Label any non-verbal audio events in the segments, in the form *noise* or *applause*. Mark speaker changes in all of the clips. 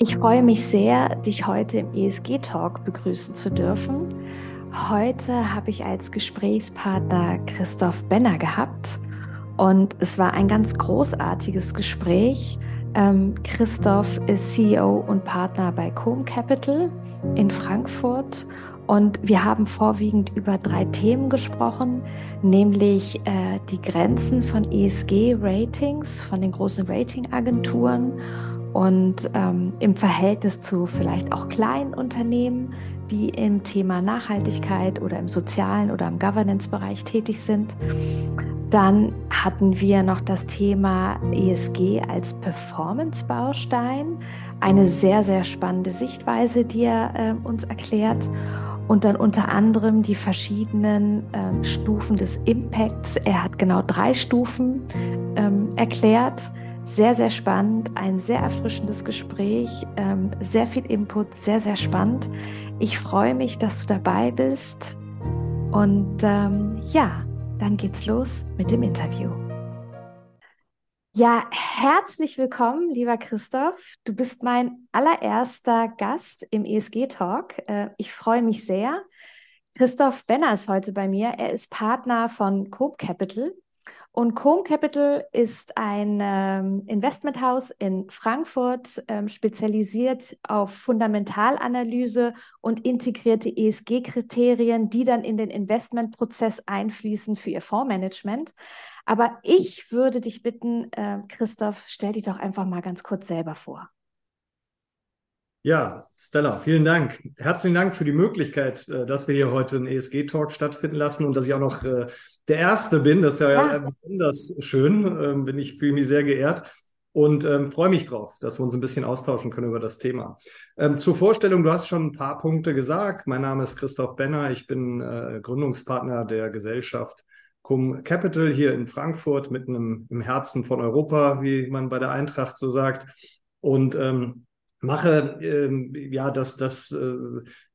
Speaker 1: Ich freue mich sehr, dich heute im ESG-Talk begrüßen zu dürfen. Heute habe ich als Gesprächspartner Christoph Benner gehabt und es war ein ganz großartiges Gespräch. Ähm, Christoph ist CEO und Partner bei Com Capital in Frankfurt und wir haben vorwiegend über drei Themen gesprochen, nämlich äh, die Grenzen von ESG-Ratings, von den großen Ratingagenturen und ähm, im Verhältnis zu vielleicht auch kleinen Unternehmen, die im Thema Nachhaltigkeit oder im sozialen oder im Governance-Bereich tätig sind. Dann hatten wir noch das Thema ESG als Performance-Baustein, eine sehr, sehr spannende Sichtweise, die er äh, uns erklärt. Und dann unter anderem die verschiedenen äh, Stufen des Impacts. Er hat genau drei Stufen ähm, erklärt sehr, sehr spannend, ein sehr erfrischendes Gespräch, ähm, sehr viel Input, sehr, sehr spannend. Ich freue mich, dass du dabei bist. Und ähm, ja, dann geht's los mit dem Interview. Ja, herzlich willkommen, lieber Christoph. Du bist mein allererster Gast im ESG-Talk. Äh, ich freue mich sehr. Christoph Benner ist heute bei mir. Er ist Partner von Cope Capital. Und Com Capital ist ein ähm, Investmenthaus in Frankfurt, ähm, spezialisiert auf Fundamentalanalyse und integrierte ESG-Kriterien, die dann in den Investmentprozess einfließen für ihr Fondsmanagement. Aber ich würde dich bitten, äh, Christoph, stell dich doch einfach mal ganz kurz selber vor.
Speaker 2: Ja, Stella, vielen Dank. Herzlichen Dank für die Möglichkeit, äh, dass wir hier heute einen ESG-Talk stattfinden lassen und dass ich auch noch äh, der Erste bin. Das ist ja, ja. besonders schön. Ähm, bin ich fühle mich sehr geehrt und ähm, freue mich drauf, dass wir uns ein bisschen austauschen können über das Thema. Ähm, zur Vorstellung, du hast schon ein paar Punkte gesagt. Mein Name ist Christoph Benner. Ich bin äh, Gründungspartner der Gesellschaft Cum Capital hier in Frankfurt, mitten im, im Herzen von Europa, wie man bei der Eintracht so sagt. Und ähm, mache ähm, ja das, das äh,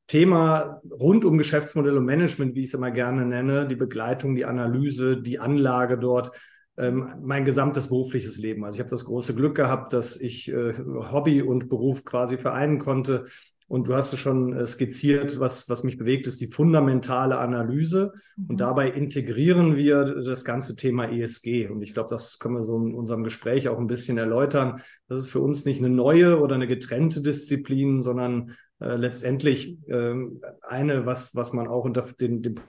Speaker 2: Thema rund um Geschäftsmodell und Management, wie ich es immer gerne nenne, die Begleitung, die Analyse, die Anlage dort, ähm, mein gesamtes berufliches Leben. Also ich habe das große Glück gehabt, dass ich äh, Hobby und Beruf quasi vereinen konnte und du hast es schon äh, skizziert, was, was mich bewegt, ist die fundamentale Analyse. Mhm. Und dabei integrieren wir das ganze Thema ESG. Und ich glaube, das können wir so in unserem Gespräch auch ein bisschen erläutern. Das ist für uns nicht eine neue oder eine getrennte Disziplin, sondern äh, letztendlich äh, eine, was, was man auch unter den, den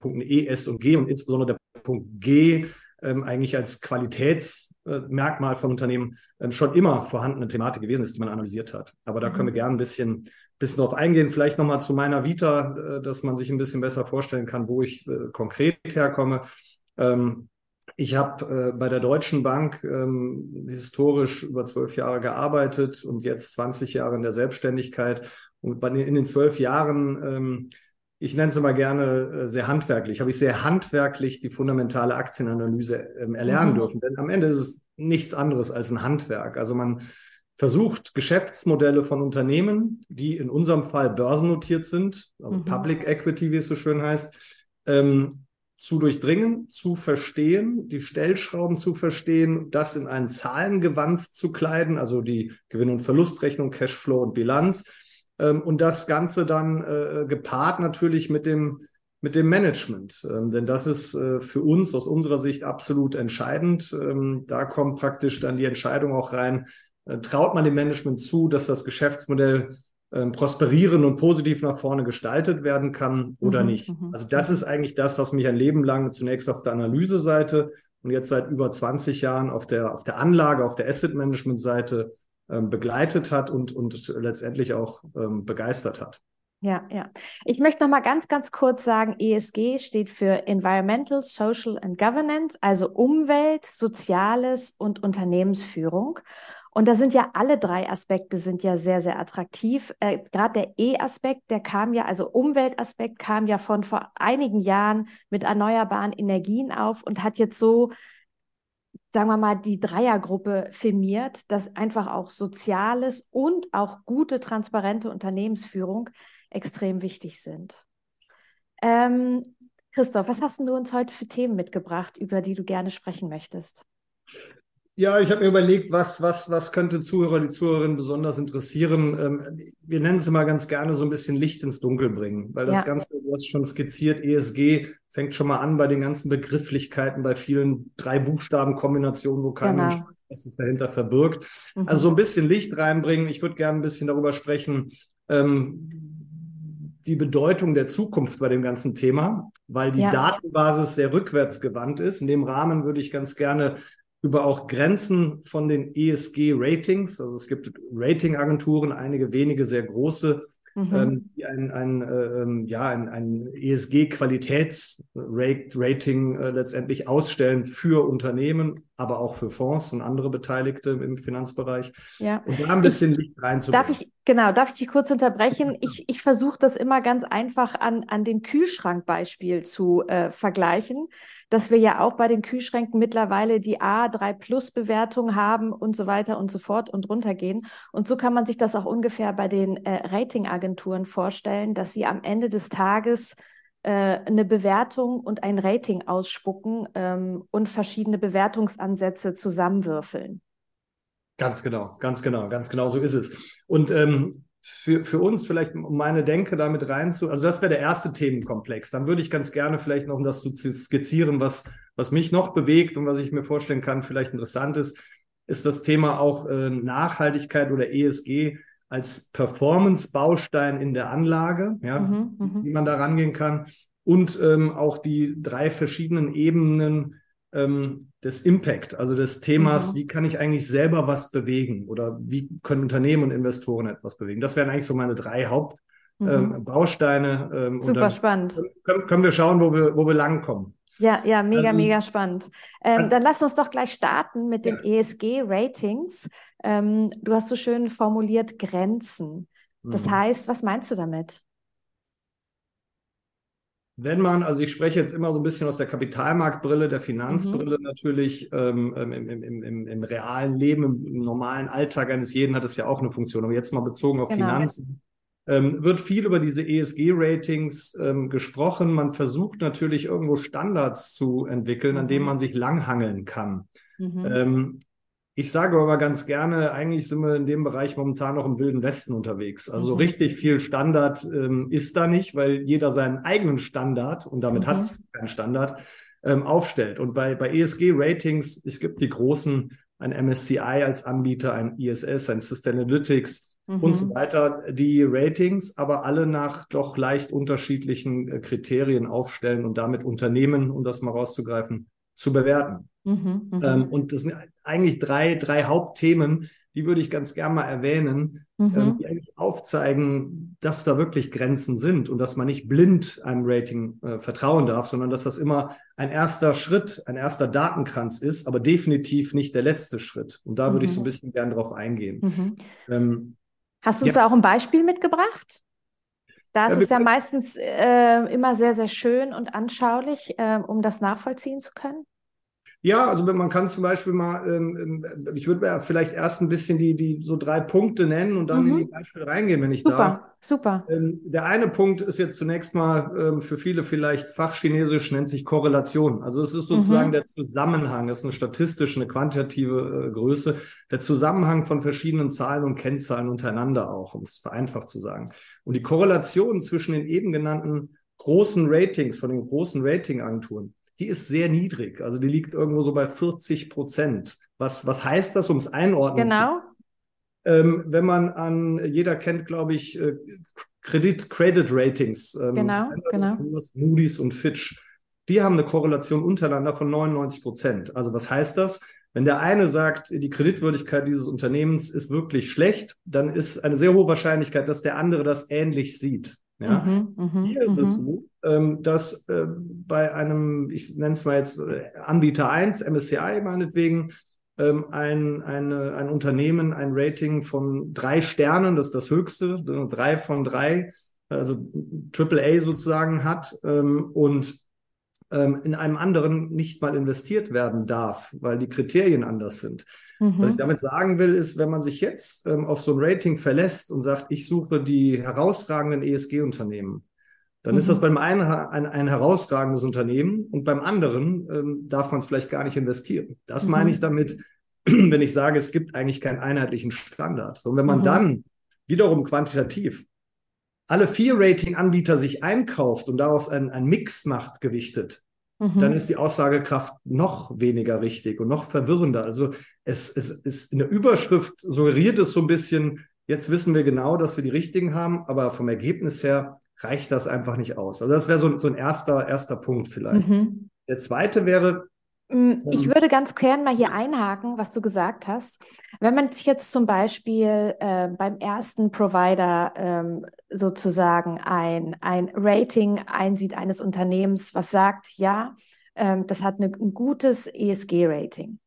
Speaker 2: Punkten E, S und G und insbesondere der Punkt G ähm, eigentlich als Qualitätsmerkmal von Unternehmen ähm, schon immer vorhandene Thematik gewesen ist, die man analysiert hat. Aber da mhm. können wir gerne ein bisschen, bisschen drauf eingehen. Vielleicht nochmal zu meiner Vita, äh, dass man sich ein bisschen besser vorstellen kann, wo ich äh, konkret herkomme. Ähm, ich habe äh, bei der Deutschen Bank ähm, historisch über zwölf Jahre gearbeitet und jetzt 20 Jahre in der Selbstständigkeit. Und bei, in den zwölf Jahren ähm, ich nenne es immer gerne äh, sehr handwerklich, habe ich sehr handwerklich die fundamentale Aktienanalyse ähm, erlernen mhm. dürfen. Denn am Ende ist es nichts anderes als ein Handwerk. Also man versucht Geschäftsmodelle von Unternehmen, die in unserem Fall börsennotiert sind, also mhm. Public Equity, wie es so schön heißt, ähm, zu durchdringen, zu verstehen, die Stellschrauben zu verstehen, das in ein Zahlengewand zu kleiden, also die Gewinn- und Verlustrechnung, Cashflow und Bilanz ähm, und das Ganze dann äh, gepaart natürlich mit dem, mit dem Management. Ähm, denn das ist äh, für uns aus unserer Sicht absolut entscheidend. Ähm, da kommt praktisch dann die Entscheidung auch rein, äh, traut man dem Management zu, dass das Geschäftsmodell ähm, prosperieren und positiv nach vorne gestaltet werden kann oder mhm, nicht. Mhm, also das mhm. ist eigentlich das, was mich ein Leben lang zunächst auf der Analyse-Seite und jetzt seit über 20 Jahren auf der, auf der Anlage, auf der Asset-Management-Seite ähm, begleitet hat und, und letztendlich auch ähm, begeistert hat.
Speaker 1: Ja, ja. Ich möchte noch mal ganz, ganz kurz sagen, ESG steht für Environmental, Social and Governance, also Umwelt, Soziales und Unternehmensführung. Und da sind ja alle drei Aspekte sind ja sehr, sehr attraktiv. Äh, Gerade der E-Aspekt, der kam ja, also Umweltaspekt kam ja von vor einigen Jahren mit erneuerbaren Energien auf und hat jetzt so sagen wir mal, die Dreiergruppe firmiert, dass einfach auch Soziales und auch gute, transparente Unternehmensführung extrem wichtig sind. Ähm, Christoph, was hast du uns heute für Themen mitgebracht, über die du gerne sprechen möchtest?
Speaker 2: Ja, ich habe mir überlegt, was, was, was könnte Zuhörer, die Zuhörerinnen besonders interessieren. Ähm, wir nennen es immer ganz gerne so ein bisschen Licht ins Dunkel bringen, weil das ja. Ganze, du hast schon skizziert, ESG fängt schon mal an bei den ganzen Begrifflichkeiten, bei vielen drei Buchstaben-Kombinationen, wo keiner genau. was sich dahinter verbirgt. Mhm. Also so ein bisschen Licht reinbringen. Ich würde gerne ein bisschen darüber sprechen, ähm, die Bedeutung der Zukunft bei dem ganzen Thema, weil die ja. Datenbasis sehr rückwärtsgewandt ist. In dem Rahmen würde ich ganz gerne über auch Grenzen von den ESG-Ratings. Also es gibt Ratingagenturen, einige wenige sehr große, mhm. ähm, die ein, ein, äh, ja, ein, ein ESG-Qualitätsrating äh, letztendlich ausstellen für Unternehmen, aber auch für Fonds und andere Beteiligte im Finanzbereich.
Speaker 1: Ja.
Speaker 2: Und da ein bisschen ich, Licht reinzubringen.
Speaker 1: Darf ich, genau, darf ich dich kurz unterbrechen? Ich, ich versuche das immer ganz einfach an, an dem Kühlschrankbeispiel zu äh, vergleichen dass wir ja auch bei den Kühlschränken mittlerweile die A3 Plus Bewertung haben und so weiter und so fort und runtergehen. Und so kann man sich das auch ungefähr bei den äh, Ratingagenturen vorstellen, dass sie am Ende des Tages eine Bewertung und ein Rating ausspucken ähm, und verschiedene Bewertungsansätze zusammenwürfeln.
Speaker 2: Ganz genau, ganz genau, ganz genau so ist es. Und ähm, für, für uns vielleicht, um meine Denke damit reinzu, also das wäre der erste Themenkomplex. Dann würde ich ganz gerne vielleicht noch, um das zu skizzieren, was, was mich noch bewegt und was ich mir vorstellen kann, vielleicht interessant ist, ist das Thema auch äh, Nachhaltigkeit oder ESG als Performance-Baustein in der Anlage, ja, mhm, mhm, wie man da rangehen kann. Und ähm, auch die drei verschiedenen Ebenen ähm, des Impact, also des Themas, mhm. wie kann ich eigentlich selber was bewegen oder wie können Unternehmen und Investoren etwas bewegen. Das wären eigentlich so meine drei Hauptbausteine.
Speaker 1: Mhm. Ähm, Super spannend.
Speaker 2: Können, können, wir schauen, wo wir, wo wir langkommen.
Speaker 1: Ja, ja, mega, ähm, mega spannend. Ähm, also, dann lass uns doch gleich starten mit den ja. ESG-Ratings. Ähm, du hast so schön formuliert Grenzen. Das mhm. heißt, was meinst du damit?
Speaker 2: wenn man, also ich spreche jetzt immer so ein bisschen aus der Kapitalmarktbrille, der Finanzbrille mhm. natürlich, ähm, im, im, im, im, realen Leben, im, normalen Alltag eines jeden hat es ja auch eine Funktion. Aber jetzt mal bezogen auf genau. Finanzen, ähm, wird viel über diese ESG-Ratings ähm, gesprochen. Man versucht natürlich irgendwo Standards zu entwickeln, mhm. an denen man sich langhangeln kann. Mhm. Ähm, ich sage aber ganz gerne, eigentlich sind wir in dem Bereich momentan noch im Wilden Westen unterwegs. Also mhm. richtig viel Standard ähm, ist da nicht, weil jeder seinen eigenen Standard, und damit mhm. hat es keinen Standard, ähm, aufstellt. Und bei, bei ESG-Ratings, es gibt die großen, ein MSCI als Anbieter, ein ISS, ein Sustainalytics mhm. und so weiter, die Ratings aber alle nach doch leicht unterschiedlichen äh, Kriterien aufstellen und damit Unternehmen, um das mal rauszugreifen, zu bewerten. Mhm, mhm, ähm, und das sind eigentlich drei, drei Hauptthemen, die würde ich ganz gerne mal erwähnen, mhm. ähm, die eigentlich aufzeigen, dass da wirklich Grenzen sind und dass man nicht blind einem Rating äh, vertrauen darf, sondern dass das immer ein erster Schritt, ein erster Datenkranz ist, aber definitiv nicht der letzte Schritt. Und da würde ich so ein mhm. bisschen gern drauf eingehen.
Speaker 1: Mhm. Ähm, Hast du uns ja. da auch ein Beispiel mitgebracht? Das ja, ist ja meistens äh, immer sehr, sehr schön und anschaulich, äh, um das nachvollziehen zu können.
Speaker 2: Ja, also man kann zum Beispiel mal, ähm, ähm ich würde ja vielleicht erst ein bisschen die, die so drei Punkte nennen und dann mhm. in die Beispiele reingehen, wenn ich
Speaker 1: super,
Speaker 2: darf.
Speaker 1: Super,
Speaker 2: super. Ähm, der eine Punkt ist jetzt zunächst mal ähm, für viele vielleicht Fachchinesisch, nennt sich Korrelation. Also es ist sozusagen mhm. der Zusammenhang, das ist eine statistische, eine quantitative äh, Größe, der Zusammenhang von verschiedenen Zahlen und Kennzahlen untereinander auch, um es vereinfacht zu sagen. Und die Korrelation zwischen den eben genannten großen Ratings von den großen Ratingagenturen die ist sehr niedrig. Also die liegt irgendwo so bei 40 Prozent. Was, was heißt das, um es einordnen
Speaker 1: genau.
Speaker 2: zu ähm, wenn man an, jeder kennt, glaube ich, äh, Kredit, Credit Ratings, ähm,
Speaker 1: genau, genau.
Speaker 2: Moody's und Fitch, die haben eine Korrelation untereinander von 99 Prozent. Also was heißt das? Wenn der eine sagt, die Kreditwürdigkeit dieses Unternehmens ist wirklich schlecht, dann ist eine sehr hohe Wahrscheinlichkeit, dass der andere das ähnlich sieht. Ja? Mhm, mh, Hier ist es mhm. so, dass äh, bei einem, ich nenne es mal jetzt äh, Anbieter 1, MSCI meinetwegen, ähm, ein, eine, ein Unternehmen ein Rating von drei Sternen, das ist das höchste, drei von drei, also AAA sozusagen hat ähm, und ähm, in einem anderen nicht mal investiert werden darf, weil die Kriterien anders sind. Mhm. Was ich damit sagen will, ist, wenn man sich jetzt ähm, auf so ein Rating verlässt und sagt, ich suche die herausragenden ESG-Unternehmen, dann mhm. ist das mhm. beim einen ein, ein, herausragendes Unternehmen und beim anderen ähm, darf man es vielleicht gar nicht investieren. Das mhm. meine ich damit, *clears throat* wenn ich sage, es gibt eigentlich keinen einheitlichen Standard. So, und wenn man mhm. dann wiederum quantitativ alle vier Rating-Anbieter sich einkauft und daraus einen, einen Mix macht, gewichtet, mhm. dann ist die Aussagekraft noch weniger richtig und noch verwirrender. Also es, es ist in der Überschrift suggeriert es so ein bisschen, jetzt wissen wir genau, dass wir die richtigen haben, aber vom Ergebnis her reicht das einfach nicht aus. Also das wäre so, so ein erster, erster Punkt vielleicht. Mhm. Der zweite wäre,
Speaker 1: Mm, ich ähm. würde ganz gern mal hier einhaken, was du gesagt hast. Wenn man sich jetzt zum Beispiel äh, beim ersten Provider ähm, sozusagen ein, ein Rating einsieht eines Unternehmens, was sagt, ja, ähm, das hat eine, ein gutes ESG-Rating.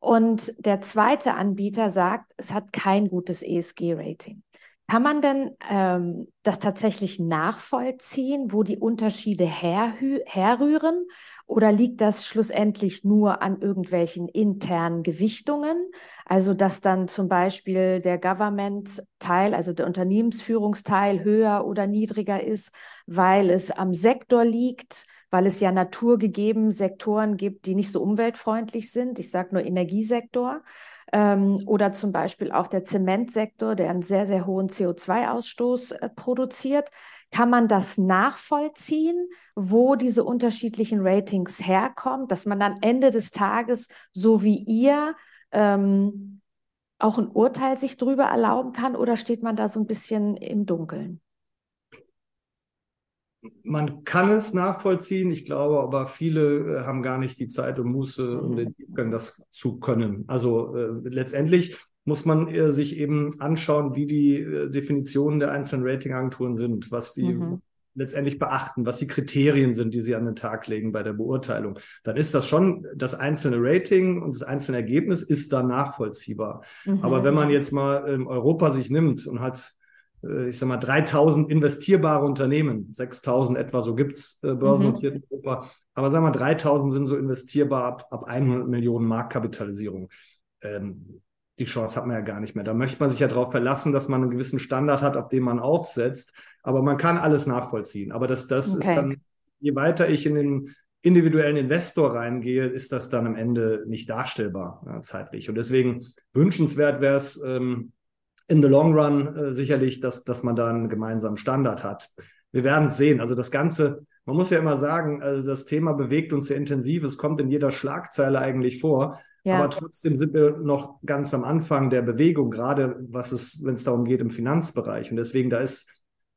Speaker 1: Und der zweite Anbieter sagt, es hat kein gutes ESG-Rating. Kann man denn ähm, das tatsächlich nachvollziehen, wo die Unterschiede herrühren? Oder liegt das schlussendlich nur an irgendwelchen internen Gewichtungen? Also, dass dann zum Beispiel der Government-Teil, also der Unternehmensführungsteil höher oder niedriger ist, weil es am Sektor liegt, weil es ja naturgegeben Sektoren gibt, die nicht so umweltfreundlich sind. Ich sage nur Energiesektor ähm, oder zum Beispiel auch der Zementsektor, der einen sehr, sehr hohen CO2-Ausstoß äh, produziert. Kann man das nachvollziehen, wo diese unterschiedlichen Ratings herkommen, dass man dann Ende des Tages, so wie ihr, ähm, auch ein Urteil sich darüber erlauben kann oder steht man da so ein bisschen im Dunkeln?
Speaker 2: Man kann es nachvollziehen, ich glaube, aber viele äh, haben gar nicht die Zeit und Muße, um den das zu können. Also äh, letztendlich muss man äh, sich eben anschauen, wie die äh, Definitionen der einzelnen Ratingagenturen sind, was die mhm. letztendlich beachten, was die Kriterien sind, die sie an den Tag legen bei der Beurteilung. Dann ist das schon das einzelne Rating und das einzelne Ergebnis ist dann nachvollziehbar. Mhm. Aber wenn man jetzt mal ähm, Europa sich nimmt und hat ich sag mal, 3000 investierbare Unternehmen, 6000 etwa, so gibt's äh, börsennotiert mhm. in Europa. Aber sagen wir, 3000 sind so investierbar ab, ab 100 Millionen Marktkapitalisierung. Ähm, die Chance hat man ja gar nicht mehr. Da möchte man sich ja darauf verlassen, dass man einen gewissen Standard hat, auf den man aufsetzt. Aber man kann alles nachvollziehen. Aber das, das okay. ist dann, je weiter ich in den individuellen Investor reingehe, ist das dann am Ende nicht darstellbar ja, zeitlich. Und deswegen wünschenswert wäre es, ähm, in the long run äh, sicherlich, dass, dass man da einen gemeinsamen Standard hat. Wir werden es sehen. Also das Ganze, man muss ja immer sagen, also das Thema bewegt uns sehr intensiv. Es kommt in jeder Schlagzeile eigentlich vor. Ja. Aber trotzdem sind wir noch ganz am Anfang der Bewegung, gerade was es, wenn es darum geht im Finanzbereich. Und deswegen, da ist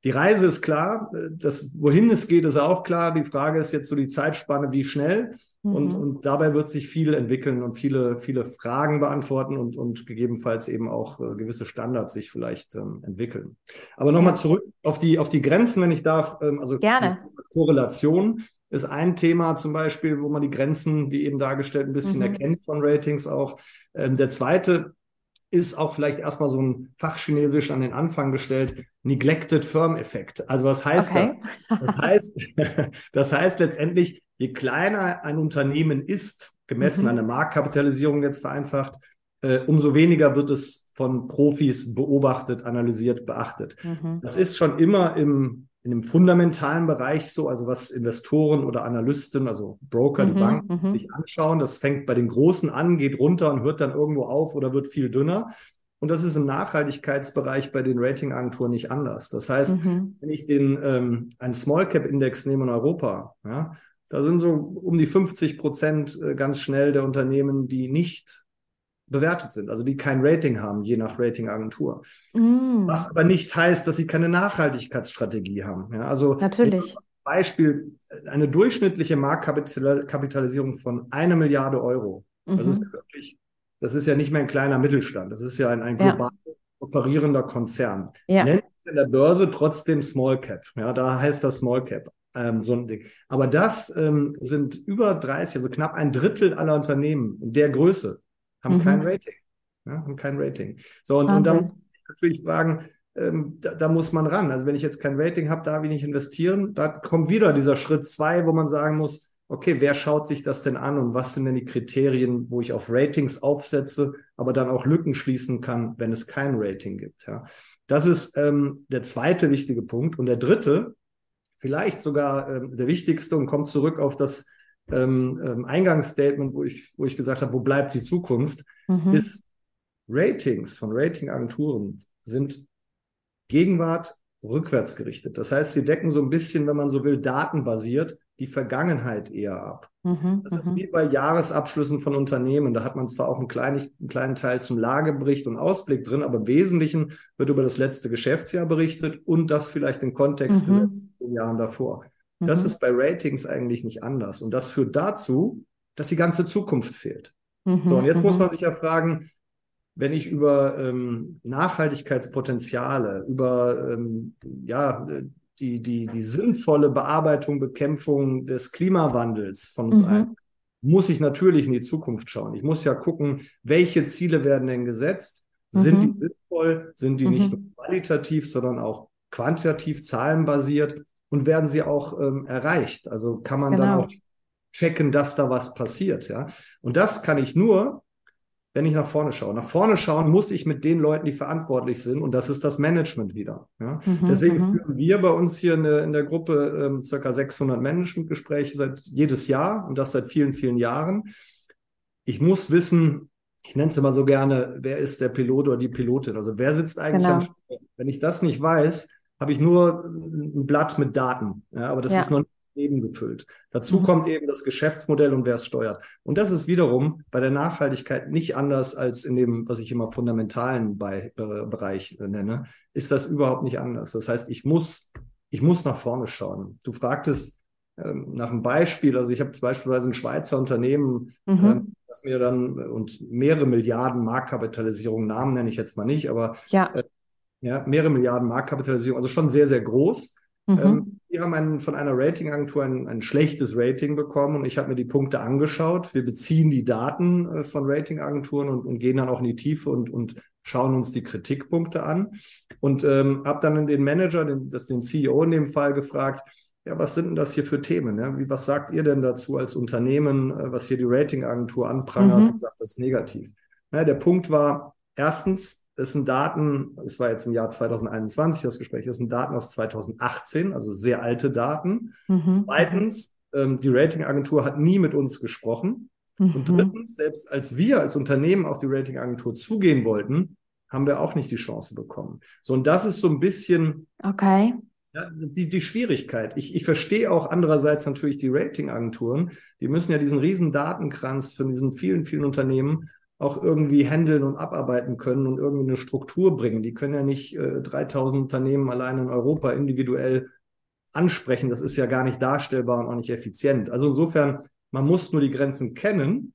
Speaker 2: die Reise ist klar, das, wohin es geht, ist auch klar. Die Frage ist jetzt so die Zeitspanne, wie schnell. Mhm. Und, und dabei wird sich viel entwickeln und viele, viele Fragen beantworten und, und gegebenenfalls eben auch äh, gewisse Standards sich vielleicht ähm, entwickeln. Aber nochmal zurück auf die, auf die Grenzen, wenn ich darf. Ähm, also
Speaker 1: Gerne.
Speaker 2: Korrelation ist ein Thema zum Beispiel, wo man die Grenzen, wie eben dargestellt, ein bisschen mhm. erkennt von Ratings auch. Ähm, der zweite ist auch vielleicht erstmal so ein Fachchinesisch an den Anfang gestellt, Neglected Firm Effekt. Also was heißt okay. das? Das heißt, *laughs* das heißt letztendlich, je kleiner ein Unternehmen ist, gemessen mhm. an der Marktkapitalisierung jetzt vereinfacht, äh, umso weniger wird es von Profis beobachtet, analysiert, beachtet. Mhm. Das ist schon immer im in dem fundamentalen Bereich so, also was Investoren oder Analysten, also Broker, mhm, die Banken mhm. sich anschauen. Das fängt bei den Großen an, geht runter und hört dann irgendwo auf oder wird viel dünner. Und das ist im Nachhaltigkeitsbereich bei den Ratingagenturen nicht anders. Das heißt, mhm. wenn ich den ähm, einen Small Cap Index nehme in Europa, ja, da sind so um die 50 Prozent äh, ganz schnell der Unternehmen, die nicht bewertet sind, also die kein Rating haben, je nach Ratingagentur. Mm. Was aber nicht heißt, dass sie keine Nachhaltigkeitsstrategie haben. Ja, also
Speaker 1: natürlich.
Speaker 2: Beispiel, eine durchschnittliche Marktkapitalisierung von einer Milliarde Euro. Mhm. Das ist wirklich, das ist ja nicht mehr ein kleiner Mittelstand, das ist ja ein, ein global ja. operierender Konzern. Ja. Nennt in der Börse trotzdem Small Cap. Ja, da heißt das Small Cap. Ähm, so ein Ding. Aber das ähm, sind über 30, also knapp ein Drittel aller Unternehmen der Größe haben mhm. kein Rating. Ja, haben kein Rating. So, und, und dann natürlich fragen, ähm, da, da, muss man ran. Also wenn ich jetzt kein Rating habe, darf ich nicht investieren. Da kommt wieder dieser Schritt zwei, wo man sagen muss, okay, wer schaut sich das denn an und was sind denn die Kriterien, wo ich auf Ratings aufsetze, aber dann auch Lücken schließen kann, wenn es kein Rating gibt. Ja. Das ist ähm, der zweite wichtige Punkt. Und der dritte, vielleicht sogar ähm, der wichtigste und kommt zurück auf das ähm, ähm, Eingangsstatement, wo ich, wo ich gesagt habe, wo bleibt die Zukunft, mhm. ist Ratings von Ratingagenturen sind Gegenwart rückwärts gerichtet. Das heißt, sie decken so ein bisschen, wenn man so will, datenbasiert die Vergangenheit eher ab. Mhm, das ist mhm. wie bei Jahresabschlüssen von Unternehmen. Da hat man zwar auch einen kleinen, einen kleinen Teil zum Lagebericht und Ausblick drin, aber im Wesentlichen wird über das letzte Geschäftsjahr berichtet und das vielleicht im Kontext mhm. gesetzt in den Jahren davor. Das mhm. ist bei Ratings eigentlich nicht anders. Und das führt dazu, dass die ganze Zukunft fehlt. Mhm, so, und jetzt muss mhm. man sich ja fragen, wenn ich über ähm, Nachhaltigkeitspotenziale, über ähm, ja, die, die, die sinnvolle Bearbeitung, Bekämpfung des Klimawandels von uns mhm. allen, muss ich natürlich in die Zukunft schauen. Ich muss ja gucken, welche Ziele werden denn gesetzt? Sind mhm. die sinnvoll? Sind die mhm. nicht nur qualitativ, sondern auch quantitativ, zahlenbasiert? Und werden sie auch ähm, erreicht? Also kann man genau. dann auch checken, dass da was passiert, ja? Und das kann ich nur, wenn ich nach vorne schaue. Nach vorne schauen muss ich mit den Leuten, die verantwortlich sind, und das ist das Management wieder. Ja? Mhm, Deswegen mhm. führen wir bei uns hier in der, in der Gruppe ähm, circa 600 Managementgespräche seit jedes Jahr und das seit vielen, vielen Jahren. Ich muss wissen, ich nenne es immer so gerne, wer ist der Pilot oder die Pilotin? Also wer sitzt eigentlich genau. am Steuer? Wenn ich das nicht weiß, habe ich nur ein Blatt mit Daten. Ja, aber das ja. ist noch nicht Leben gefüllt. Dazu mhm. kommt eben das Geschäftsmodell und wer es steuert. Und das ist wiederum bei der Nachhaltigkeit nicht anders als in dem, was ich immer fundamentalen äh, Bereich nenne, ist das überhaupt nicht anders. Das heißt, ich muss, ich muss nach vorne schauen. Du fragtest ähm, nach einem Beispiel, also ich habe beispielsweise ein Schweizer Unternehmen, mhm. ähm, das mir dann und mehrere Milliarden Marktkapitalisierung, Namen nenne ich jetzt mal nicht, aber ja. Äh, ja, mehrere Milliarden Marktkapitalisierung, also schon sehr, sehr groß. Mhm. Ähm, wir haben einen, von einer Ratingagentur ein, ein schlechtes Rating bekommen und ich habe mir die Punkte angeschaut. Wir beziehen die Daten äh, von Ratingagenturen und, und, gehen dann auch in die Tiefe und, und schauen uns die Kritikpunkte an. Und ähm, habe dann den Manager, den, das, den CEO in dem Fall gefragt, ja, was sind denn das hier für Themen? Ja? Wie, was sagt ihr denn dazu als Unternehmen, äh, was hier die Ratingagentur anprangert mhm. und sagt, das ist negativ? Ja, der Punkt war, erstens, es sind Daten, es war jetzt im Jahr 2021 das Gespräch, es sind Daten aus 2018, also sehr alte Daten. Mhm. Zweitens, ähm, die Ratingagentur hat nie mit uns gesprochen. Mhm. Und drittens, selbst als wir als Unternehmen auf die Ratingagentur zugehen wollten, haben wir auch nicht die Chance bekommen. So, und das ist so ein bisschen
Speaker 1: okay.
Speaker 2: Ja, die, die Schwierigkeit. Ich, ich verstehe auch andererseits natürlich die Ratingagenturen. Die müssen ja diesen riesen Datenkranz von diesen vielen, vielen Unternehmen auch irgendwie handeln und abarbeiten können und irgendwie eine Struktur bringen. Die können ja nicht äh, 3000 Unternehmen allein in Europa individuell ansprechen. Das ist ja gar nicht darstellbar und auch nicht effizient. Also insofern, man muss nur die Grenzen kennen,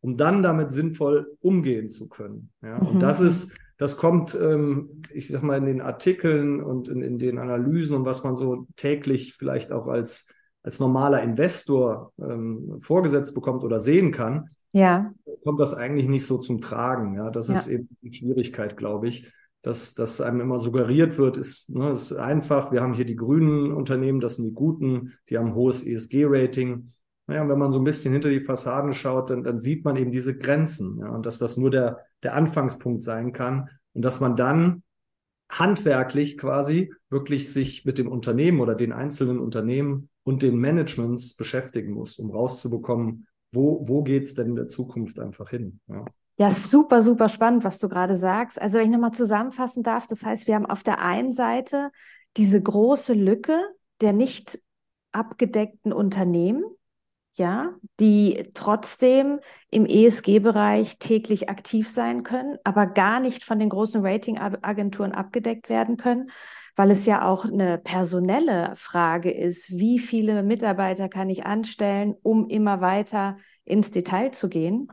Speaker 2: um dann damit sinnvoll umgehen zu können. Ja? Und mhm. das ist, das kommt, ähm, ich sag mal, in den Artikeln und in, in, den Analysen und was man so täglich vielleicht auch als, als normaler Investor ähm, vorgesetzt bekommt oder sehen kann
Speaker 1: ja.
Speaker 2: kommt das eigentlich nicht so zum Tragen. Ja, das ja. ist eben die Schwierigkeit, glaube ich. Dass, dass einem immer suggeriert wird, ist, ne, ist einfach, wir haben hier die grünen Unternehmen, das sind die guten, die haben ein hohes ESG-Rating. Naja, wenn man so ein bisschen hinter die Fassaden schaut, dann, dann sieht man eben diese Grenzen, ja, und dass das nur der, der Anfangspunkt sein kann und dass man dann handwerklich quasi wirklich sich mit dem Unternehmen oder den einzelnen Unternehmen und den Managements beschäftigen muss, um rauszubekommen, wo, wo geht es denn in der Zukunft einfach hin?
Speaker 1: Ja. Ja, super, super spannend, was du gerade sagst. Also, wenn ich nochmal zusammenfassen darf, das heißt, wir haben auf der einen Seite diese große Lücke der nicht abgedeckten Unternehmen, ja, die trotzdem im ESG-Bereich täglich aktiv sein können, aber gar nicht von den großen Ratingagenturen abgedeckt werden können weil es ja auch eine personelle Frage ist, wie viele Mitarbeiter kann ich anstellen, um immer weiter ins Detail zu gehen.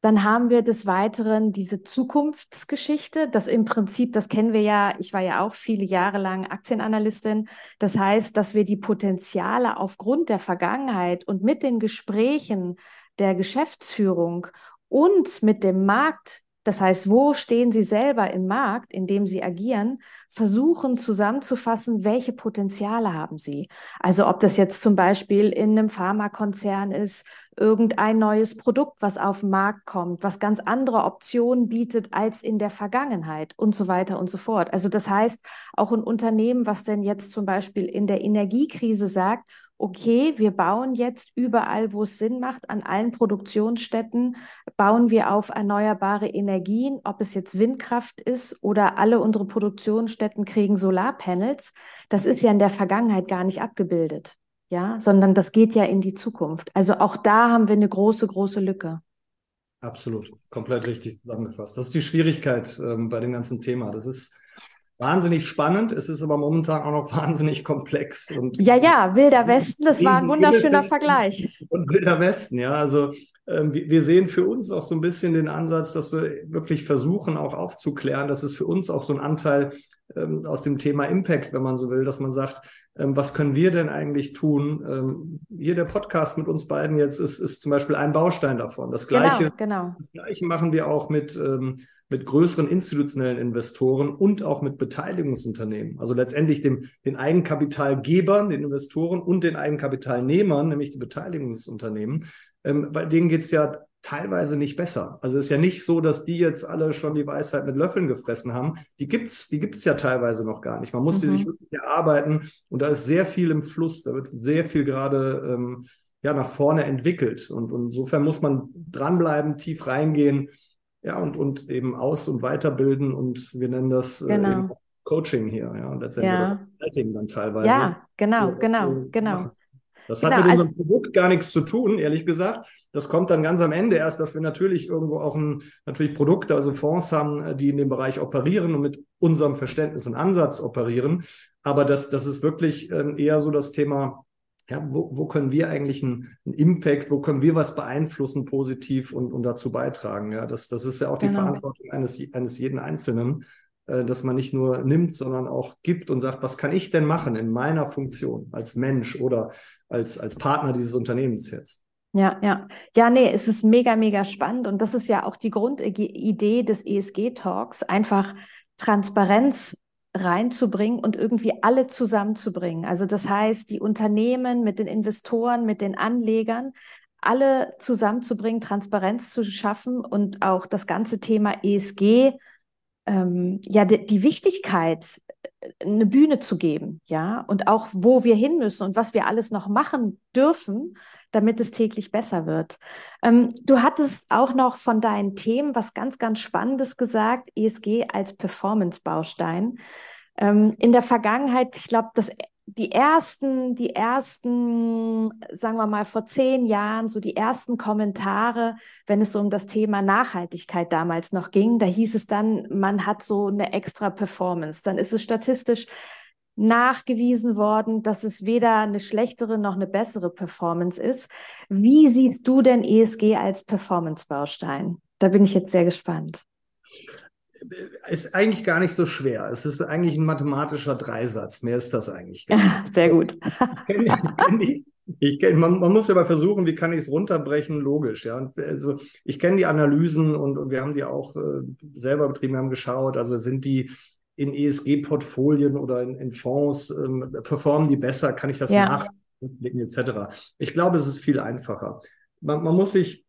Speaker 1: Dann haben wir des Weiteren diese Zukunftsgeschichte. Das im Prinzip, das kennen wir ja, ich war ja auch viele Jahre lang Aktienanalystin. Das heißt, dass wir die Potenziale aufgrund der Vergangenheit und mit den Gesprächen der Geschäftsführung und mit dem Markt das heißt, wo stehen Sie selber im Markt, in dem Sie agieren, versuchen zusammenzufassen, welche Potenziale haben Sie. Also ob das jetzt zum Beispiel in einem Pharmakonzern ist, irgendein neues Produkt, was auf den Markt kommt, was ganz andere Optionen bietet als in der Vergangenheit und so weiter und so fort. Also das heißt, auch ein Unternehmen, was denn jetzt zum Beispiel in der Energiekrise sagt, okay, wir bauen jetzt überall, wo es Sinn macht, an allen Produktionsstätten, bauen wir auf erneuerbare Energien, ob es jetzt Windkraft ist oder alle unsere Produktionsstätten kriegen Solarpanels. Das ist ja in der Vergangenheit gar nicht abgebildet, ja, sondern das geht ja in die Zukunft. Also auch da haben wir eine große, große Lücke.
Speaker 2: Absolut, komplett richtig zusammengefasst. Das ist die Schwierigkeit ähm, bei dem ganzen Thema. Das ist wahnsinnig spannend. Es ist aber momentan auch noch *laughs* wahnsinnig komplex.
Speaker 1: Und ja, ja, Wilder Westen, das war ein wunderschöner Vergleich.
Speaker 2: Und Wilder Westen, ja. Also ähm, wir sehen für uns auch so ein bisschen den Ansatz, dass wir wirklich versuchen, auch aufzuklären, dass es für uns auch so ein Anteil ähm, aus dem Thema Impact, wenn man so will, dass man sagt, ähm, was können wir denn eigentlich tun? Ähm, hier der Podcast mit uns beiden jetzt ist, ist zum Beispiel ein Baustein davon. Das genau, Gleiche, genau, genau. Das Gleiche machen wir auch mit ähm, mit größeren institutionellen Investoren und auch mit Beteiligungsunternehmen. Also letztendlich dem, den Eigenkapitalgebern, den Investoren und den Eigenkapitalnehmern, nämlich die Beteiligungsunternehmen, ähm, weil denen geht's ja teilweise nicht besser. Also es ist ja nicht so, dass die jetzt alle schon die Weisheit mit Löffeln gefressen haben. Die gibt's, die gibt's ja teilweise noch gar nicht. Man muss mhm. die sich wirklich erarbeiten und da ist sehr viel im Fluss. Da wird sehr viel gerade ähm, ja nach vorne entwickelt und, und insofern muss man dranbleiben, tief reingehen ja, und, und eben aus- und weiterbilden und wir nennen das äh, genau. äh, Coaching hier, ja, und letztendlich ja. Consulting dann teilweise.
Speaker 1: Ja, genau, ja, genau, genau.
Speaker 2: Das genau, hat mit unserem also, Produkt gar nichts zu tun, ehrlich gesagt. Das kommt dann ganz am Ende erst, dass wir natürlich irgendwo auch ein, natürlich Produkte, also Fonds haben, äh, die in dem Bereich operieren und mit unserem Verständnis und Ansatz operieren. Aber das, das ist wirklich ähm, eher so das Thema ja, wo, wo können wir eigentlich einen, einen, Impact, wo können wir was beeinflussen positiv und, und dazu beitragen? Ja, das, das ist ja auch die genau. Verantwortung eines, eines jeden Einzelnen, äh, dass man nicht nur nimmt, sondern auch gibt und sagt, was kann ich denn machen in meiner Funktion als Mensch oder als, als Partner dieses Unternehmens jetzt?
Speaker 1: Ja, ja. Ja, nee, es ist mega, mega spannend. Und das ist ja auch die Grundidee des ESG-Talks, einfach Transparenz reinzubringen und irgendwie alle zusammenzubringen. Also das heißt, die Unternehmen mit den Investoren, mit den Anlegern, alle zusammenzubringen, Transparenz zu schaffen und auch das ganze Thema ESG, ähm, ja, die, die Wichtigkeit eine Bühne zu geben, ja, und auch wo wir hin müssen und was wir alles noch machen dürfen, damit es täglich besser wird. Ähm, du hattest auch noch von deinen Themen was ganz, ganz Spannendes gesagt, ESG als Performance-Baustein. Ähm, in der Vergangenheit, ich glaube, das die ersten, die ersten, sagen wir mal, vor zehn Jahren, so die ersten Kommentare, wenn es so um das Thema Nachhaltigkeit damals noch ging, da hieß es dann, man hat so eine extra Performance. Dann ist es statistisch nachgewiesen worden, dass es weder eine schlechtere noch eine bessere Performance ist. Wie siehst du denn ESG als Performance-Baustein? Da bin ich jetzt sehr gespannt
Speaker 2: ist eigentlich gar nicht so schwer. Es ist eigentlich ein mathematischer Dreisatz. Mehr ist das eigentlich.
Speaker 1: Ja, *laughs* sehr gut.
Speaker 2: Ich kenn die, ich kenn, man, man, muss ja mal versuchen, wie kann ich es runterbrechen, logisch. Ja, also ich kenne die Analysen und, und, wir haben die auch äh, selber betrieben, wir haben geschaut. Also sind die in ESG-Portfolien oder in, in Fonds, ähm, performen die besser? Kann ich das ja. nachblicken etc. Ich glaube, es ist viel einfacher. Man, man muss sich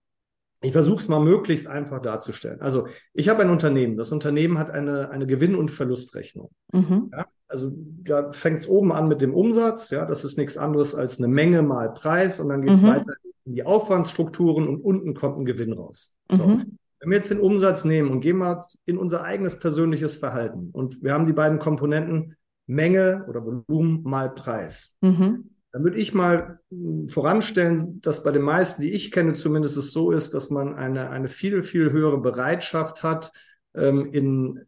Speaker 2: ich versuche es mal möglichst einfach darzustellen. Also ich habe ein Unternehmen. Das Unternehmen hat eine, eine Gewinn- und Verlustrechnung. Mhm. Ja, also da fängt es oben an mit dem Umsatz. Ja, das ist nichts anderes als eine Menge mal Preis. Und dann geht es mhm. weiter in die Aufwandsstrukturen und unten kommt ein Gewinn raus. So. Mhm. Wenn wir jetzt den Umsatz nehmen und gehen mal in unser eigenes persönliches Verhalten und wir haben die beiden Komponenten Menge oder Volumen mal Preis. Mhm dann würde ich mal hm, voranstellen, dass bei den meisten, die ich kenne, zumindest es so ist, dass man eine, eine viel, viel höhere Bereitschaft hat, ähm, in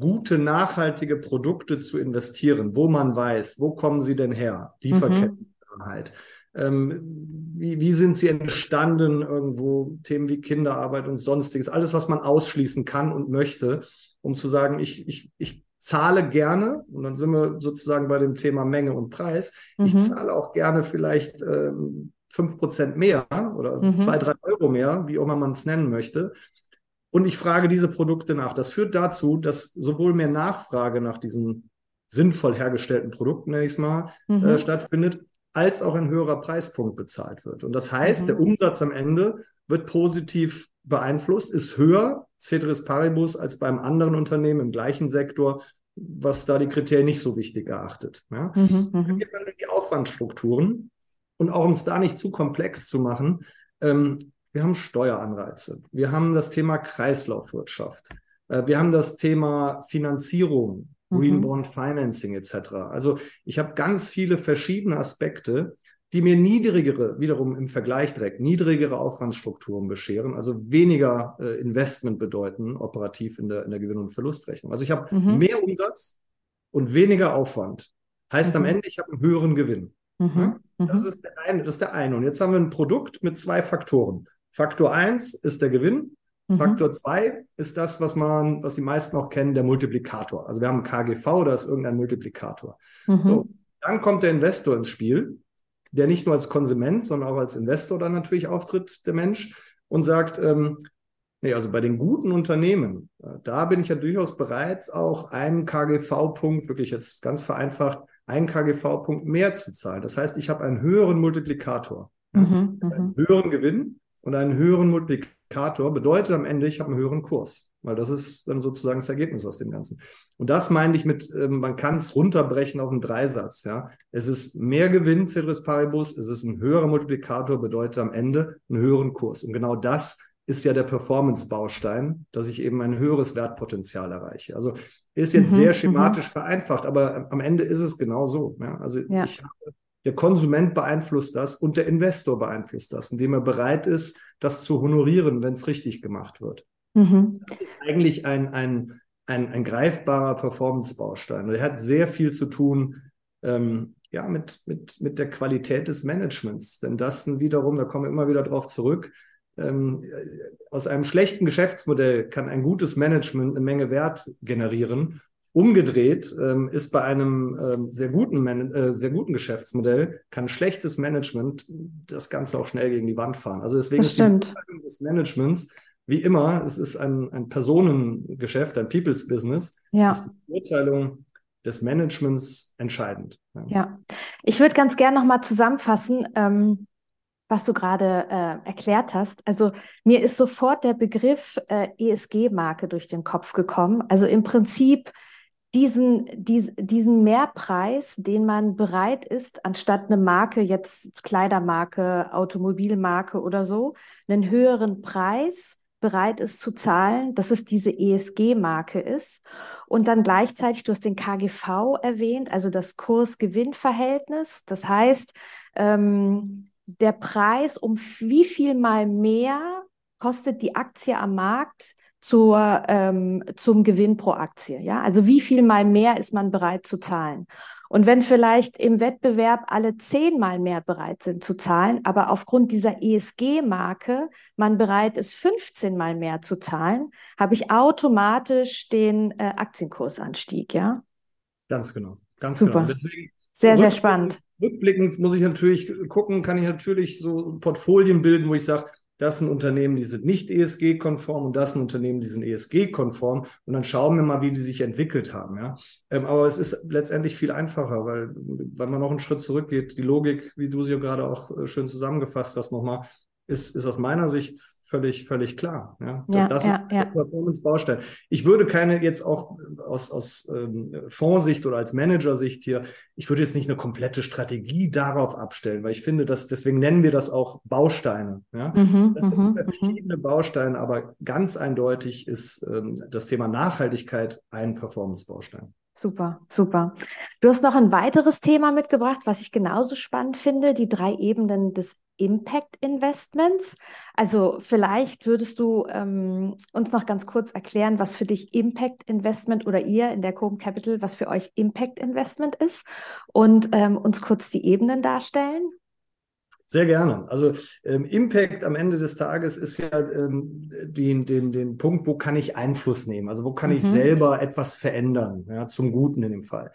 Speaker 2: gute, nachhaltige Produkte zu investieren, wo man weiß, wo kommen sie denn her? Lieferkettensicherheit. Mhm. Ähm, wie, wie sind sie entstanden? Irgendwo Themen wie Kinderarbeit und sonstiges, alles, was man ausschließen kann und möchte, um zu sagen, ich, ich, ich zahle gerne, und dann sind wir sozusagen bei dem Thema Menge und Preis, mhm. ich zahle auch gerne vielleicht ähm, 5% mehr oder mhm. 2, 3 Euro mehr, wie auch immer man es nennen möchte. Und ich frage diese Produkte nach. Das führt dazu, dass sowohl mehr Nachfrage nach diesen sinnvoll hergestellten Produkten, nenne ich es mal, äh, mhm. äh, stattfindet, als auch ein höherer Preispunkt bezahlt wird. Und das heißt, mhm. der Umsatz am Ende wird positiv beeinflusst, ist höher, Ceteris Paribus, als beim anderen Unternehmen im gleichen Sektor, was da die Kriterien nicht so wichtig erachtet. Ja? Mhm, Dann gibt man die Aufwandstrukturen und auch um es da nicht zu komplex zu machen, ähm, wir haben Steueranreize, wir haben das Thema Kreislaufwirtschaft, äh, wir haben das Thema Finanzierung, Green mhm. Bond Financing etc. Also ich habe ganz viele verschiedene Aspekte, die mir niedrigere, wiederum im Vergleich direkt, niedrigere Aufwandsstrukturen bescheren, also weniger äh, Investment bedeuten, operativ in der, in der Gewinn- und Verlustrechnung. Also ich habe mhm. mehr Umsatz und weniger Aufwand. Heißt mhm. am Ende, ich habe einen höheren Gewinn. Mhm. Ja? Das, mhm. ist der eine, das ist der eine. Und jetzt haben wir ein Produkt mit zwei Faktoren. Faktor 1 ist der Gewinn. Mhm. Faktor 2 ist das, was man, was die meisten auch kennen, der Multiplikator. Also wir haben KGV, da ist irgendein Multiplikator. Mhm. So, dann kommt der Investor ins Spiel der nicht nur als Konsument, sondern auch als Investor dann natürlich auftritt, der Mensch, und sagt, ähm, nee, also bei den guten Unternehmen, äh, da bin ich ja durchaus bereit, auch einen KGV-Punkt, wirklich jetzt ganz vereinfacht, einen KGV-Punkt mehr zu zahlen. Das heißt, ich habe einen höheren Multiplikator, mhm, einen mhm. höheren Gewinn und einen höheren Multiplikator bedeutet am Ende, ich habe einen höheren Kurs. Weil das ist dann sozusagen das Ergebnis aus dem Ganzen. Und das meinte ich mit, ähm, man kann es runterbrechen auf einen Dreisatz. Ja? Es ist mehr Gewinn, Ceteris Paribus, es ist ein höherer Multiplikator, bedeutet am Ende einen höheren Kurs. Und genau das ist ja der Performance-Baustein, dass ich eben ein höheres Wertpotenzial erreiche. Also ist jetzt mhm, sehr mhm. schematisch mhm. vereinfacht, aber am Ende ist es genau so. Ja? Also ja. ich habe der Konsument beeinflusst das und der Investor beeinflusst das, indem er bereit ist, das zu honorieren, wenn es richtig gemacht wird. Mhm. Das ist eigentlich ein, ein, ein, ein greifbarer Performance-Baustein. Und er hat sehr viel zu tun ähm, ja, mit, mit, mit der Qualität des Managements. Denn das dann wiederum, da kommen wir immer wieder drauf zurück, ähm, aus einem schlechten Geschäftsmodell kann ein gutes Management eine Menge Wert generieren. Umgedreht ähm, ist bei einem ähm, sehr, guten Man äh, sehr guten Geschäftsmodell, kann schlechtes Management das Ganze auch schnell gegen die Wand fahren. Also deswegen das ist die des Managements wie immer, es ist ein, ein Personengeschäft, ein People's Business,
Speaker 1: ja.
Speaker 2: ist die Beurteilung des Managements entscheidend.
Speaker 1: Ja, ja. ich würde ganz gerne nochmal zusammenfassen, ähm, was du gerade äh, erklärt hast. Also mir ist sofort der Begriff äh, ESG-Marke durch den Kopf gekommen. Also im Prinzip diesen, dies, diesen Mehrpreis, den man bereit ist, anstatt eine Marke, jetzt Kleidermarke, Automobilmarke oder so, einen höheren Preis bereit ist zu zahlen, dass es diese ESG-Marke ist. Und dann gleichzeitig, du hast den KGV erwähnt, also das Kurs-Gewinn-Verhältnis. Das heißt, ähm, der Preis um wie viel mal mehr kostet die Aktie am Markt zur, ähm, zum Gewinn pro Aktie. Ja? Also wie viel mal mehr ist man bereit zu zahlen? Und wenn vielleicht im Wettbewerb alle zehnmal mehr bereit sind zu zahlen, aber aufgrund dieser ESG-Marke man bereit ist, 15 mal mehr zu zahlen, habe ich automatisch den äh, Aktienkursanstieg, ja?
Speaker 2: Ganz genau. Ganz
Speaker 1: Super. Genau. Deswegen, sehr, sehr spannend.
Speaker 2: Rückblickend muss ich natürlich gucken, kann ich natürlich so Portfolien bilden, wo ich sage, das sind Unternehmen, die sind nicht ESG-konform und das sind Unternehmen, die sind ESG-konform. Und dann schauen wir mal, wie die sich entwickelt haben. Ja? Ähm, aber es ist letztendlich viel einfacher, weil, weil man noch einen Schritt zurückgeht. Die Logik, wie du sie gerade auch äh, schön zusammengefasst hast, nochmal, ist, ist aus meiner Sicht völlig, völlig klar. Ja,
Speaker 1: ja
Speaker 2: das
Speaker 1: ja, ist
Speaker 2: ja. Performance-Baustein. Ich würde keine jetzt auch aus, aus ähm, Fondssicht oder als Managersicht hier, ich würde jetzt nicht eine komplette Strategie darauf abstellen, weil ich finde, dass deswegen nennen wir das auch Bausteine. Ja? Mhm, das sind mhm, mhm. verschiedene Bausteine, aber ganz eindeutig ist ähm, das Thema Nachhaltigkeit ein Performance-Baustein.
Speaker 1: Super, super. Du hast noch ein weiteres Thema mitgebracht, was ich genauso spannend finde, die drei Ebenen des Impact Investments. Also vielleicht würdest du ähm, uns noch ganz kurz erklären, was für dich Impact Investment oder ihr in der Coben Capital, was für euch Impact Investment ist und ähm, uns kurz die Ebenen darstellen.
Speaker 2: Sehr gerne. Also ähm, Impact am Ende des Tages ist ja ähm, den, den, den Punkt, wo kann ich Einfluss nehmen? Also wo kann mhm. ich selber etwas verändern, ja, zum Guten in dem Fall.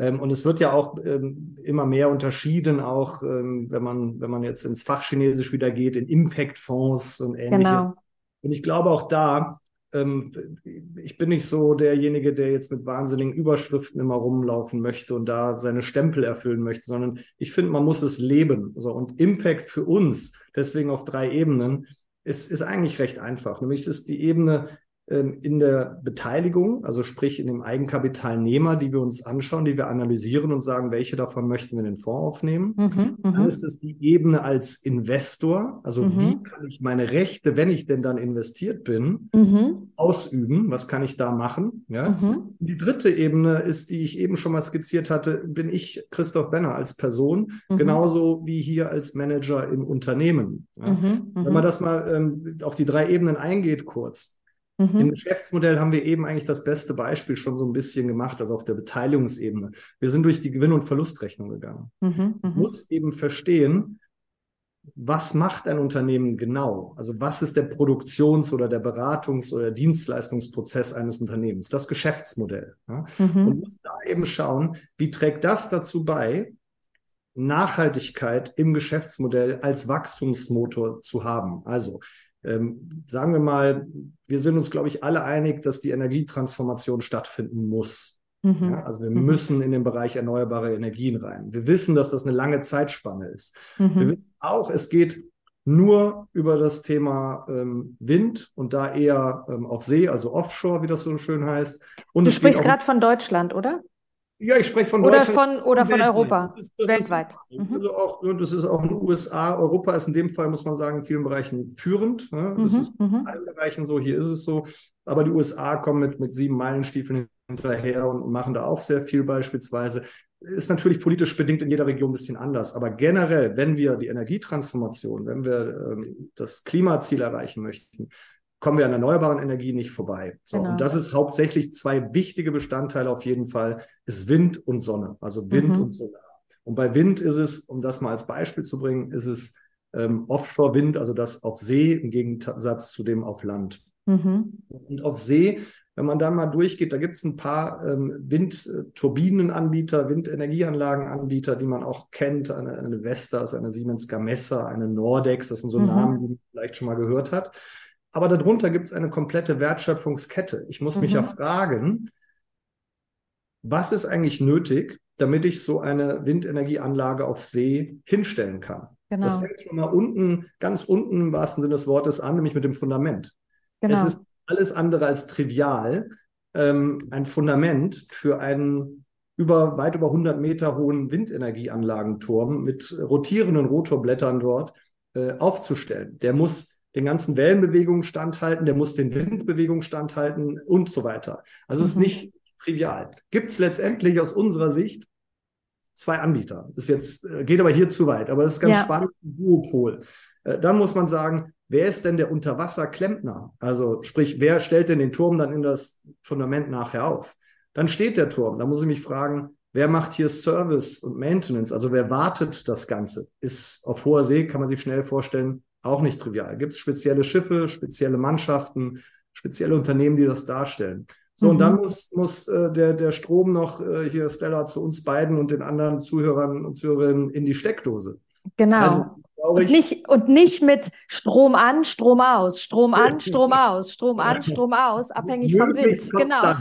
Speaker 2: Ähm, und es wird ja auch ähm, immer mehr unterschieden, auch ähm, wenn man, wenn man jetzt ins Fachchinesisch wieder geht, in Impact-Fonds und ähnliches. Genau. Und ich glaube auch da, ich bin nicht so derjenige, der jetzt mit wahnsinnigen Überschriften immer rumlaufen möchte und da seine Stempel erfüllen möchte, sondern ich finde, man muss es leben. So, und Impact für uns, deswegen auf drei Ebenen, ist, ist eigentlich recht einfach. Nämlich es ist die Ebene, in der Beteiligung, also sprich in dem Eigenkapitalnehmer, die wir uns anschauen, die wir analysieren und sagen, welche davon möchten wir in den Fonds aufnehmen. Mhm, mhm, dann ist es die Ebene als Investor, also mhm. wie kann ich meine Rechte, wenn ich denn dann investiert bin, mhm. ausüben? Was kann ich da machen? Ja? Mhm. Die dritte Ebene ist, die ich eben schon mal skizziert hatte, bin ich Christoph Benner als Person, mhm. genauso wie hier als Manager im Unternehmen. Ja? Wenn man das mal ähm, auf die drei Ebenen eingeht, kurz. Mhm. Im Geschäftsmodell haben wir eben eigentlich das beste Beispiel schon so ein bisschen gemacht, also auf der Beteiligungsebene. Wir sind durch die Gewinn- und Verlustrechnung gegangen. Mhm. Man mhm. muss eben verstehen, was macht ein Unternehmen genau? Also was ist der Produktions- oder der Beratungs- oder Dienstleistungsprozess eines Unternehmens? Das Geschäftsmodell. Ja? Mhm. Und muss da eben schauen, wie trägt das dazu bei, Nachhaltigkeit im Geschäftsmodell als Wachstumsmotor zu haben? Also ähm, sagen wir mal, wir sind uns, glaube ich, alle einig, dass die Energietransformation stattfinden muss. Mhm. Ja, also wir mhm. müssen in den Bereich erneuerbare Energien rein. Wir wissen, dass das eine lange Zeitspanne ist. Mhm. Wir wissen auch, es geht nur über das Thema ähm, Wind und da eher ähm, auf See, also Offshore, wie das so schön heißt.
Speaker 1: Und du sprichst gerade von Deutschland, oder?
Speaker 2: Ja, ich spreche von
Speaker 1: oder Deutschland. Von, oder von Europa, das ist, das weltweit.
Speaker 2: Ist, mhm. also auch, das ist auch in den USA. Europa ist in dem Fall, muss man sagen, in vielen Bereichen führend. Ne? Das mhm. ist in mhm. allen Bereichen so, hier ist es so. Aber die USA kommen mit, mit sieben Meilenstiefeln hinterher und machen da auch sehr viel beispielsweise. Ist natürlich politisch bedingt in jeder Region ein bisschen anders. Aber generell, wenn wir die Energietransformation, wenn wir ähm, das Klimaziel erreichen möchten, kommen wir an erneuerbaren Energien nicht vorbei. So, genau. Und das ist hauptsächlich zwei wichtige Bestandteile auf jeden Fall, ist Wind und Sonne, also Wind mhm. und Solar. Und bei Wind ist es, um das mal als Beispiel zu bringen, ist es ähm, Offshore-Wind, also das auf See im Gegensatz zu dem auf Land. Mhm. Und auf See, wenn man da mal durchgeht, da gibt es ein paar ähm, Windturbinenanbieter, Windenergieanlagenanbieter, die man auch kennt, eine, eine Vestas, eine Siemens Gamesa, eine Nordex, das sind so mhm. Namen, die man vielleicht schon mal gehört hat. Aber darunter gibt es eine komplette Wertschöpfungskette. Ich muss mhm. mich ja mhm. fragen, was ist eigentlich nötig, damit ich so eine Windenergieanlage auf See hinstellen kann? Genau. Das fängt schon mal unten, ganz unten im wahrsten Sinne des Wortes an, nämlich mit dem Fundament. Genau. Es ist alles andere als trivial, ähm, ein Fundament für einen über weit über 100 Meter hohen Windenergieanlagenturm mit rotierenden Rotorblättern dort äh, aufzustellen. Der muss den ganzen Wellenbewegungen standhalten, der muss den Windbewegungen standhalten und so weiter. Also es ist mhm. nicht trivial. Gibt es letztendlich aus unserer Sicht zwei Anbieter. Das jetzt, äh, geht aber hier zu weit, aber das ist ganz ja. spannend, Duopol. Äh, dann muss man sagen, wer ist denn der Unterwasserklempner? Also sprich, wer stellt denn den Turm dann in das Fundament nachher auf? Dann steht der Turm. Da muss ich mich fragen, wer macht hier Service und Maintenance? Also wer wartet das Ganze? Ist auf hoher See, kann man sich schnell vorstellen, auch nicht trivial. Gibt es spezielle Schiffe, spezielle Mannschaften, spezielle Unternehmen, die das darstellen. So, mhm. und dann muss, muss äh, der, der Strom noch äh, hier, Stella, zu uns beiden und den anderen Zuhörern und Zuhörerinnen in die Steckdose.
Speaker 1: Genau. Also, und nicht, und nicht mit Strom an, Strom aus, Strom an, Strom aus, Strom an, Strom aus, abhängig vom Wind. Genau.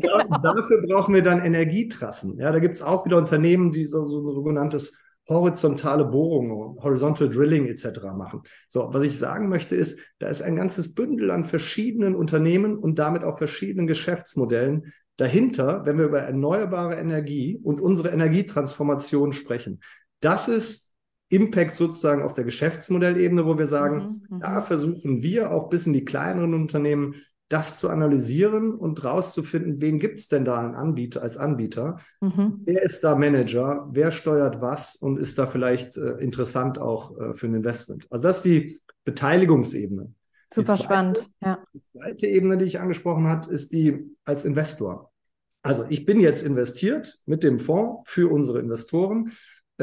Speaker 2: genau. Dafür brauchen wir dann Energietrassen. Ja, da gibt es auch wieder Unternehmen, die so, so ein sogenanntes horizontale Bohrungen, Horizontal Drilling etc. machen. So, was ich sagen möchte ist, da ist ein ganzes Bündel an verschiedenen Unternehmen und damit auch verschiedenen Geschäftsmodellen dahinter, wenn wir über erneuerbare Energie und unsere Energietransformation sprechen. Das ist Impact sozusagen auf der Geschäftsmodellebene, wo wir sagen, mhm, da mhm. versuchen wir auch bis in die kleineren Unternehmen das zu analysieren und rauszufinden, wen gibt es denn da einen Anbieter, als Anbieter? Mhm. Wer ist da Manager? Wer steuert was und ist da vielleicht äh, interessant auch äh, für ein Investment? Also das ist die Beteiligungsebene.
Speaker 1: Super zweite, spannend, ja.
Speaker 2: Die zweite Ebene, die ich angesprochen habe, ist die als Investor. Also ich bin jetzt investiert mit dem Fonds für unsere Investoren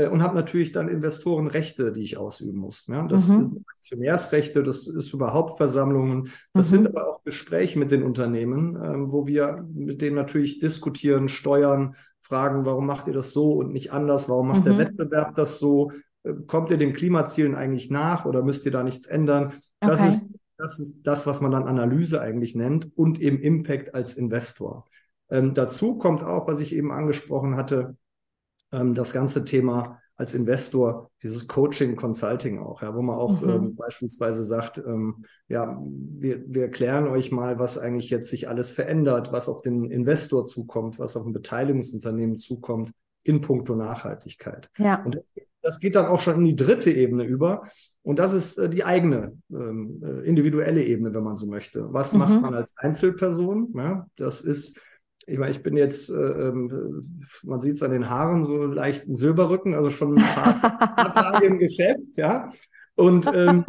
Speaker 2: und habe natürlich dann Investorenrechte, die ich ausüben muss. Ja, das mhm. sind Aktionärsrechte, das ist überhaupt Versammlungen, das mhm. sind aber auch Gespräche mit den Unternehmen, äh, wo wir mit denen natürlich diskutieren, steuern, fragen, warum macht ihr das so und nicht anders, warum macht mhm. der Wettbewerb das so, äh, kommt ihr den Klimazielen eigentlich nach oder müsst ihr da nichts ändern? Das okay. ist Das ist das, was man dann Analyse eigentlich nennt und eben Impact als Investor. Ähm, dazu kommt auch, was ich eben angesprochen hatte, ähm, das ganze Thema als Investor, dieses Coaching, Consulting auch, ja, wo man auch mhm. ähm, beispielsweise sagt, ähm, ja, wir, wir erklären euch mal, was eigentlich jetzt sich alles verändert, was auf den Investor zukommt, was auf ein Beteiligungsunternehmen zukommt in puncto Nachhaltigkeit. Ja. Und das geht dann auch schon in die dritte Ebene über. Und das ist äh, die eigene ähm, äh, individuelle Ebene, wenn man so möchte. Was mhm. macht man als Einzelperson? Ja, das ist ich meine, ich bin jetzt, äh, ähm, man sieht es an den Haaren, so leicht ein Silberrücken, also schon ein paar, *laughs* paar Tage im Geschäft, ja. Und ähm,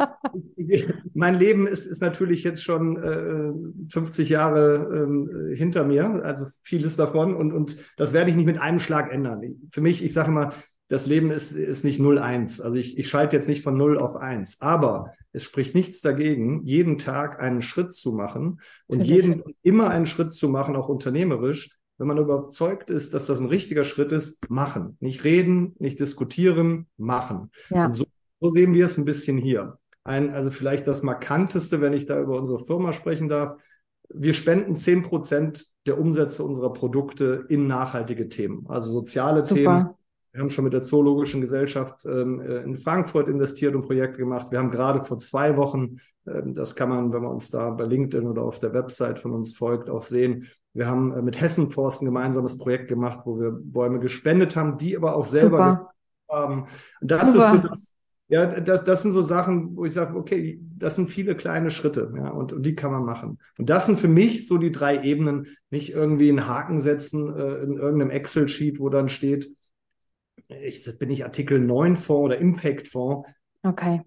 Speaker 2: *laughs* mein Leben ist, ist natürlich jetzt schon äh, 50 Jahre äh, hinter mir, also vieles davon. Und, und das werde ich nicht mit einem Schlag ändern. Für mich, ich sage immer, das Leben ist, ist nicht 0-1. Also ich, ich schalte jetzt nicht von 0 auf 1. Aber es spricht nichts dagegen, jeden Tag einen Schritt zu machen und jeden immer einen Schritt zu machen, auch unternehmerisch, wenn man überzeugt ist, dass das ein richtiger Schritt ist, machen. Nicht reden, nicht diskutieren, machen. Ja. Und so, so sehen wir es ein bisschen hier. Ein, also vielleicht das Markanteste, wenn ich da über unsere Firma sprechen darf. Wir spenden 10 Prozent der Umsätze unserer Produkte in nachhaltige Themen, also soziale Super. Themen, wir haben schon mit der Zoologischen Gesellschaft ähm, äh, in Frankfurt investiert und Projekte gemacht. Wir haben gerade vor zwei Wochen, ähm, das kann man, wenn man uns da bei LinkedIn oder auf der Website von uns folgt, auch sehen. Wir haben äh, mit Hessenforst ein gemeinsames Projekt gemacht, wo wir Bäume gespendet haben, die aber auch selber haben. Das Super. ist so das, ja, das, das sind so Sachen, wo ich sage, okay, das sind viele kleine Schritte, ja, und, und die kann man machen. Und das sind für mich so die drei Ebenen, nicht irgendwie einen Haken setzen äh, in irgendeinem Excel-Sheet, wo dann steht, ich, bin ich Artikel 9 Fonds oder Impact Fonds.
Speaker 1: Okay.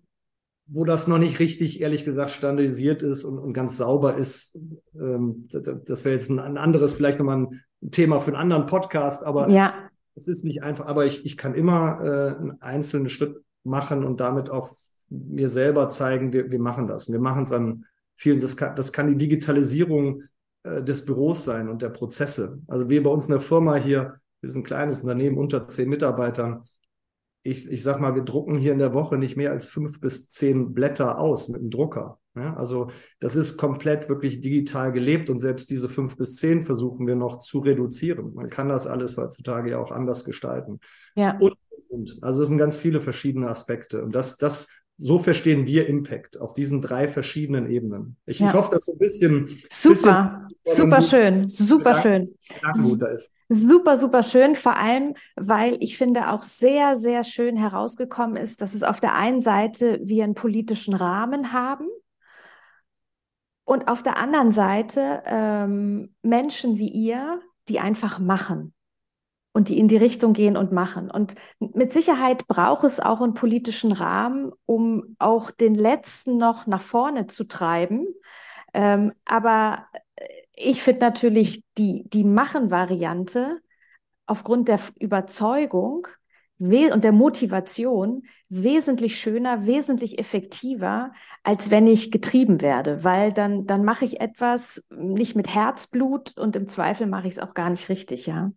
Speaker 2: Wo das noch nicht richtig, ehrlich gesagt, standardisiert ist und, und ganz sauber ist. Ähm, das, das wäre jetzt ein, ein, anderes, vielleicht nochmal ein Thema für einen anderen Podcast, aber
Speaker 1: ja.
Speaker 2: es ist nicht einfach. Aber ich, ich kann immer äh, einen einzelnen Schritt machen und damit auch mir selber zeigen, wir, wir machen das. wir machen es an vielen, das kann, das kann die Digitalisierung äh, des Büros sein und der Prozesse. Also wir bei uns in der Firma hier, wir sind ein kleines Unternehmen unter zehn Mitarbeitern. Ich, ich sag mal, wir drucken hier in der Woche nicht mehr als fünf bis zehn Blätter aus mit dem Drucker. Ja, also das ist komplett wirklich digital gelebt und selbst diese fünf bis zehn versuchen wir noch zu reduzieren. Man kann das alles heutzutage ja auch anders gestalten.
Speaker 1: Ja.
Speaker 2: Und, und. Also es sind ganz viele verschiedene Aspekte. Und das, das so verstehen wir Impact auf diesen drei verschiedenen Ebenen. Ich, ja. ich hoffe, dass so ein bisschen.
Speaker 1: Super, bisschen, super schön, super schön. Super, super schön, vor allem, weil ich finde auch sehr, sehr schön herausgekommen ist, dass es auf der einen Seite wir einen politischen Rahmen haben und auf der anderen Seite ähm, Menschen wie ihr, die einfach machen und die in die Richtung gehen und machen. Und mit Sicherheit braucht es auch einen politischen Rahmen, um auch den letzten noch nach vorne zu treiben. Ähm, aber ich finde natürlich die, die Machen-Variante aufgrund der Überzeugung und der Motivation wesentlich schöner, wesentlich effektiver, als wenn ich getrieben werde, weil dann, dann mache ich etwas nicht mit Herzblut und im Zweifel mache ich es auch gar nicht richtig, ja.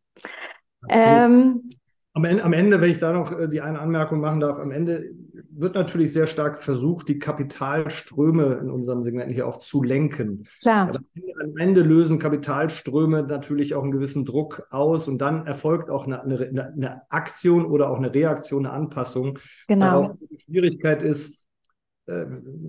Speaker 2: Ähm, am, Ende, am Ende, wenn ich da noch äh, die eine Anmerkung machen darf, am Ende wird natürlich sehr stark versucht, die Kapitalströme in unserem Segment hier auch zu lenken.
Speaker 1: Klar.
Speaker 2: Aber am Ende lösen Kapitalströme natürlich auch einen gewissen Druck aus und dann erfolgt auch eine, eine, eine Aktion oder auch eine Reaktion, eine Anpassung.
Speaker 1: Genau.
Speaker 2: Darauf die Schwierigkeit ist,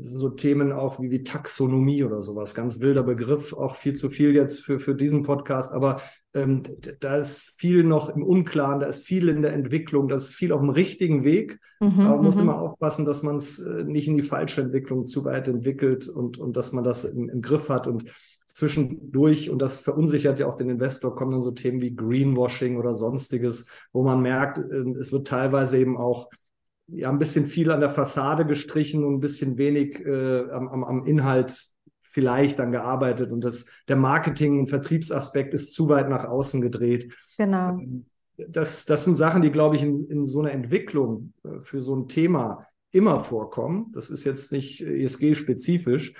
Speaker 2: so Themen auch wie, wie Taxonomie oder sowas, ganz wilder Begriff, auch viel zu viel jetzt für, für diesen Podcast, aber ähm, da ist viel noch im Unklaren, da ist viel in der Entwicklung, da ist viel auf dem richtigen Weg, mhm, aber man muss mhm. immer aufpassen, dass man es äh, nicht in die falsche Entwicklung zu weit entwickelt und, und dass man das im, im Griff hat. Und zwischendurch, und das verunsichert ja auch den Investor, kommen dann so Themen wie Greenwashing oder sonstiges, wo man merkt, äh, es wird teilweise eben auch ja ein bisschen viel an der Fassade gestrichen und ein bisschen wenig äh, am, am Inhalt vielleicht dann gearbeitet und das, der Marketing- und Vertriebsaspekt ist zu weit nach außen gedreht.
Speaker 1: Genau.
Speaker 2: Ähm, das, das sind Sachen, die, glaube ich, in, in so einer Entwicklung äh, für so ein Thema immer vorkommen. Das ist jetzt nicht ESG-spezifisch,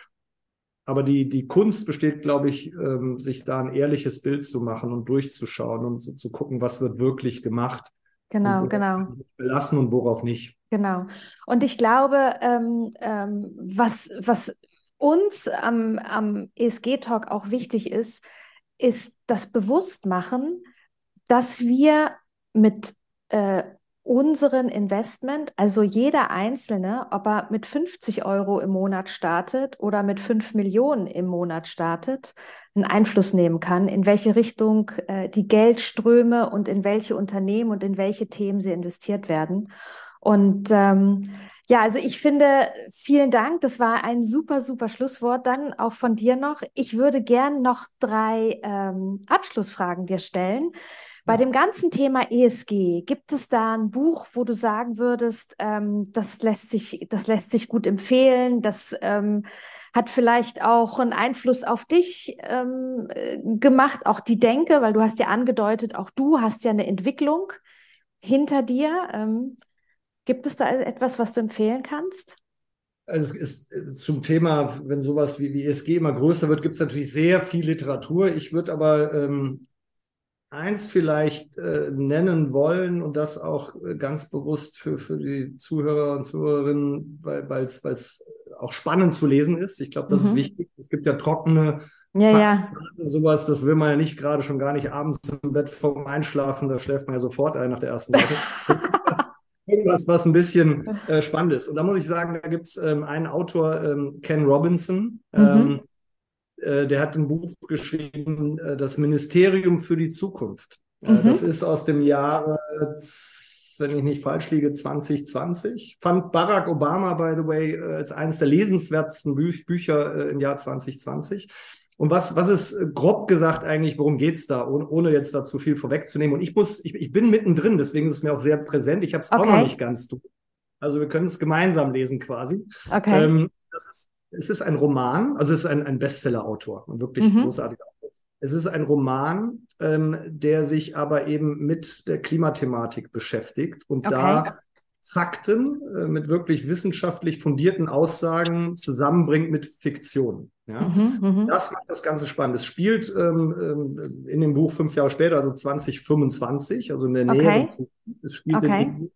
Speaker 2: aber die, die Kunst besteht, glaube ich, ähm, sich da ein ehrliches Bild zu machen und durchzuschauen und so, zu gucken, was wird wirklich gemacht.
Speaker 1: Genau, genau.
Speaker 2: Belassen und worauf nicht.
Speaker 1: Genau. Und ich glaube, ähm, ähm, was, was uns am, am ESG-Talk auch wichtig ist, ist das Bewusstmachen, dass wir mit äh, unseren Investment, also jeder Einzelne, ob er mit 50 Euro im Monat startet oder mit 5 Millionen im Monat startet, einen Einfluss nehmen kann, in welche Richtung äh, die Geldströme und in welche Unternehmen und in welche Themen sie investiert werden. Und ähm, ja, also ich finde, vielen Dank. Das war ein super, super Schlusswort. Dann auch von dir noch. Ich würde gern noch drei ähm, Abschlussfragen dir stellen. Bei dem ganzen Thema ESG, gibt es da ein Buch, wo du sagen würdest, ähm, das, lässt sich, das lässt sich gut empfehlen, das ähm, hat vielleicht auch einen Einfluss auf dich ähm, äh, gemacht, auch die Denke, weil du hast ja angedeutet, auch du hast ja eine Entwicklung hinter dir. Gibt es da etwas, was du empfehlen kannst?
Speaker 2: Also es ist äh, zum Thema, wenn sowas wie, wie ESG immer größer wird, gibt es natürlich sehr viel Literatur. Ich würde aber ähm, eins vielleicht äh, nennen wollen und das auch äh, ganz bewusst für, für die Zuhörer und Zuhörerinnen, weil es auch spannend zu lesen ist. Ich glaube, das mhm. ist wichtig. Es gibt ja trockene
Speaker 1: ja, ja.
Speaker 2: sowas, das will man ja nicht gerade schon gar nicht abends im Bett vorm Einschlafen, da schläft man ja sofort ein nach der ersten Seite. *laughs* Irgendwas, was ein bisschen *laughs* äh, spannend ist. Und da muss ich sagen, da gibt es ähm, einen Autor, ähm, Ken Robinson, mhm. ähm, äh, der hat ein Buch geschrieben, äh, Das Ministerium für die Zukunft. Äh, mhm. Das ist aus dem Jahre, wenn ich nicht falsch liege, 2020. Fand Barack Obama, by the way, als eines der lesenswertesten Bü Bücher im Jahr 2020. Und was, was ist grob gesagt eigentlich, worum geht es da, ohne, jetzt da zu viel vorwegzunehmen? Und ich muss, ich, ich bin mittendrin, deswegen ist es mir auch sehr präsent. Ich habe es okay. auch noch nicht ganz durch. Also wir können es gemeinsam lesen quasi.
Speaker 1: Okay. Ähm,
Speaker 2: ist es ist ein Roman, also es ist ein, ein Bestseller-Autor, ein wirklich mhm. großartiger Autor. Es ist ein Roman, ähm, der sich aber eben mit der Klimathematik beschäftigt und okay. da Fakten äh, mit wirklich wissenschaftlich fundierten Aussagen zusammenbringt mit Fiktion. Ja? Mhm, mhm. das macht das Ganze spannend. Es spielt ähm, ähm in dem Buch fünf Jahre später, also 2025, also in der Nähe. Okay. Es spielt okay. in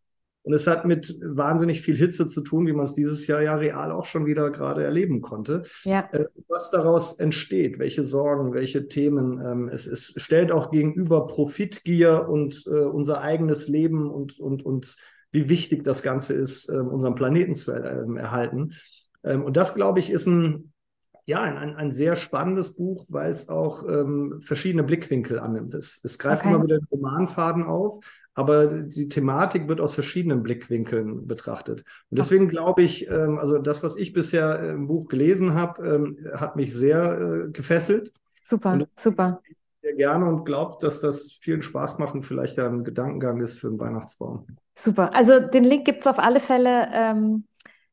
Speaker 2: und es hat mit wahnsinnig viel Hitze zu tun, wie man es dieses Jahr ja real auch schon wieder gerade erleben konnte.
Speaker 1: Ja.
Speaker 2: Äh, was daraus entsteht, welche Sorgen, welche Themen. Ähm, es, es stellt auch gegenüber Profitgier und äh, unser eigenes Leben und, und, und wie wichtig das Ganze ist, äh, unseren Planeten zu ähm, erhalten. Ähm, und das, glaube ich, ist ein, ja, ein, ein sehr spannendes Buch, weil es auch ähm, verschiedene Blickwinkel annimmt. Es, es greift okay. immer wieder den Romanfaden auf, aber die Thematik wird aus verschiedenen Blickwinkeln betrachtet. Und deswegen glaube ich, ähm, also das, was ich bisher im Buch gelesen habe, ähm, hat mich sehr äh, gefesselt.
Speaker 1: Super, super.
Speaker 2: Sehr gerne und glaube, dass das vielen Spaß macht und vielleicht ein Gedankengang ist für den Weihnachtsbaum.
Speaker 1: Super. Also den Link gibt es auf alle Fälle ähm,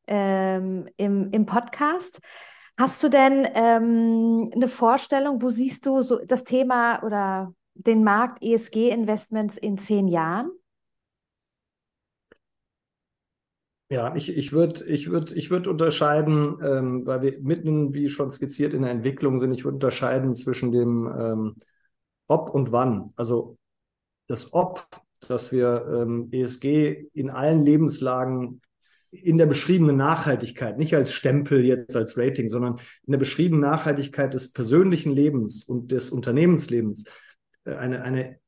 Speaker 1: ähm, im, im Podcast. Hast du denn ähm, eine Vorstellung, wo siehst du so das Thema oder den Markt ESG-Investments in zehn Jahren?
Speaker 2: Ja, ich, ich würde ich würd, ich würd unterscheiden, ähm, weil wir mitten, wie schon skizziert, in der Entwicklung sind, ich würde unterscheiden zwischen dem ähm, Ob und Wann. Also das Ob, dass wir ähm, ESG in allen Lebenslagen in der beschriebenen Nachhaltigkeit, nicht als Stempel jetzt als Rating, sondern in der beschriebenen Nachhaltigkeit des persönlichen Lebens und des Unternehmenslebens äh, eine, eine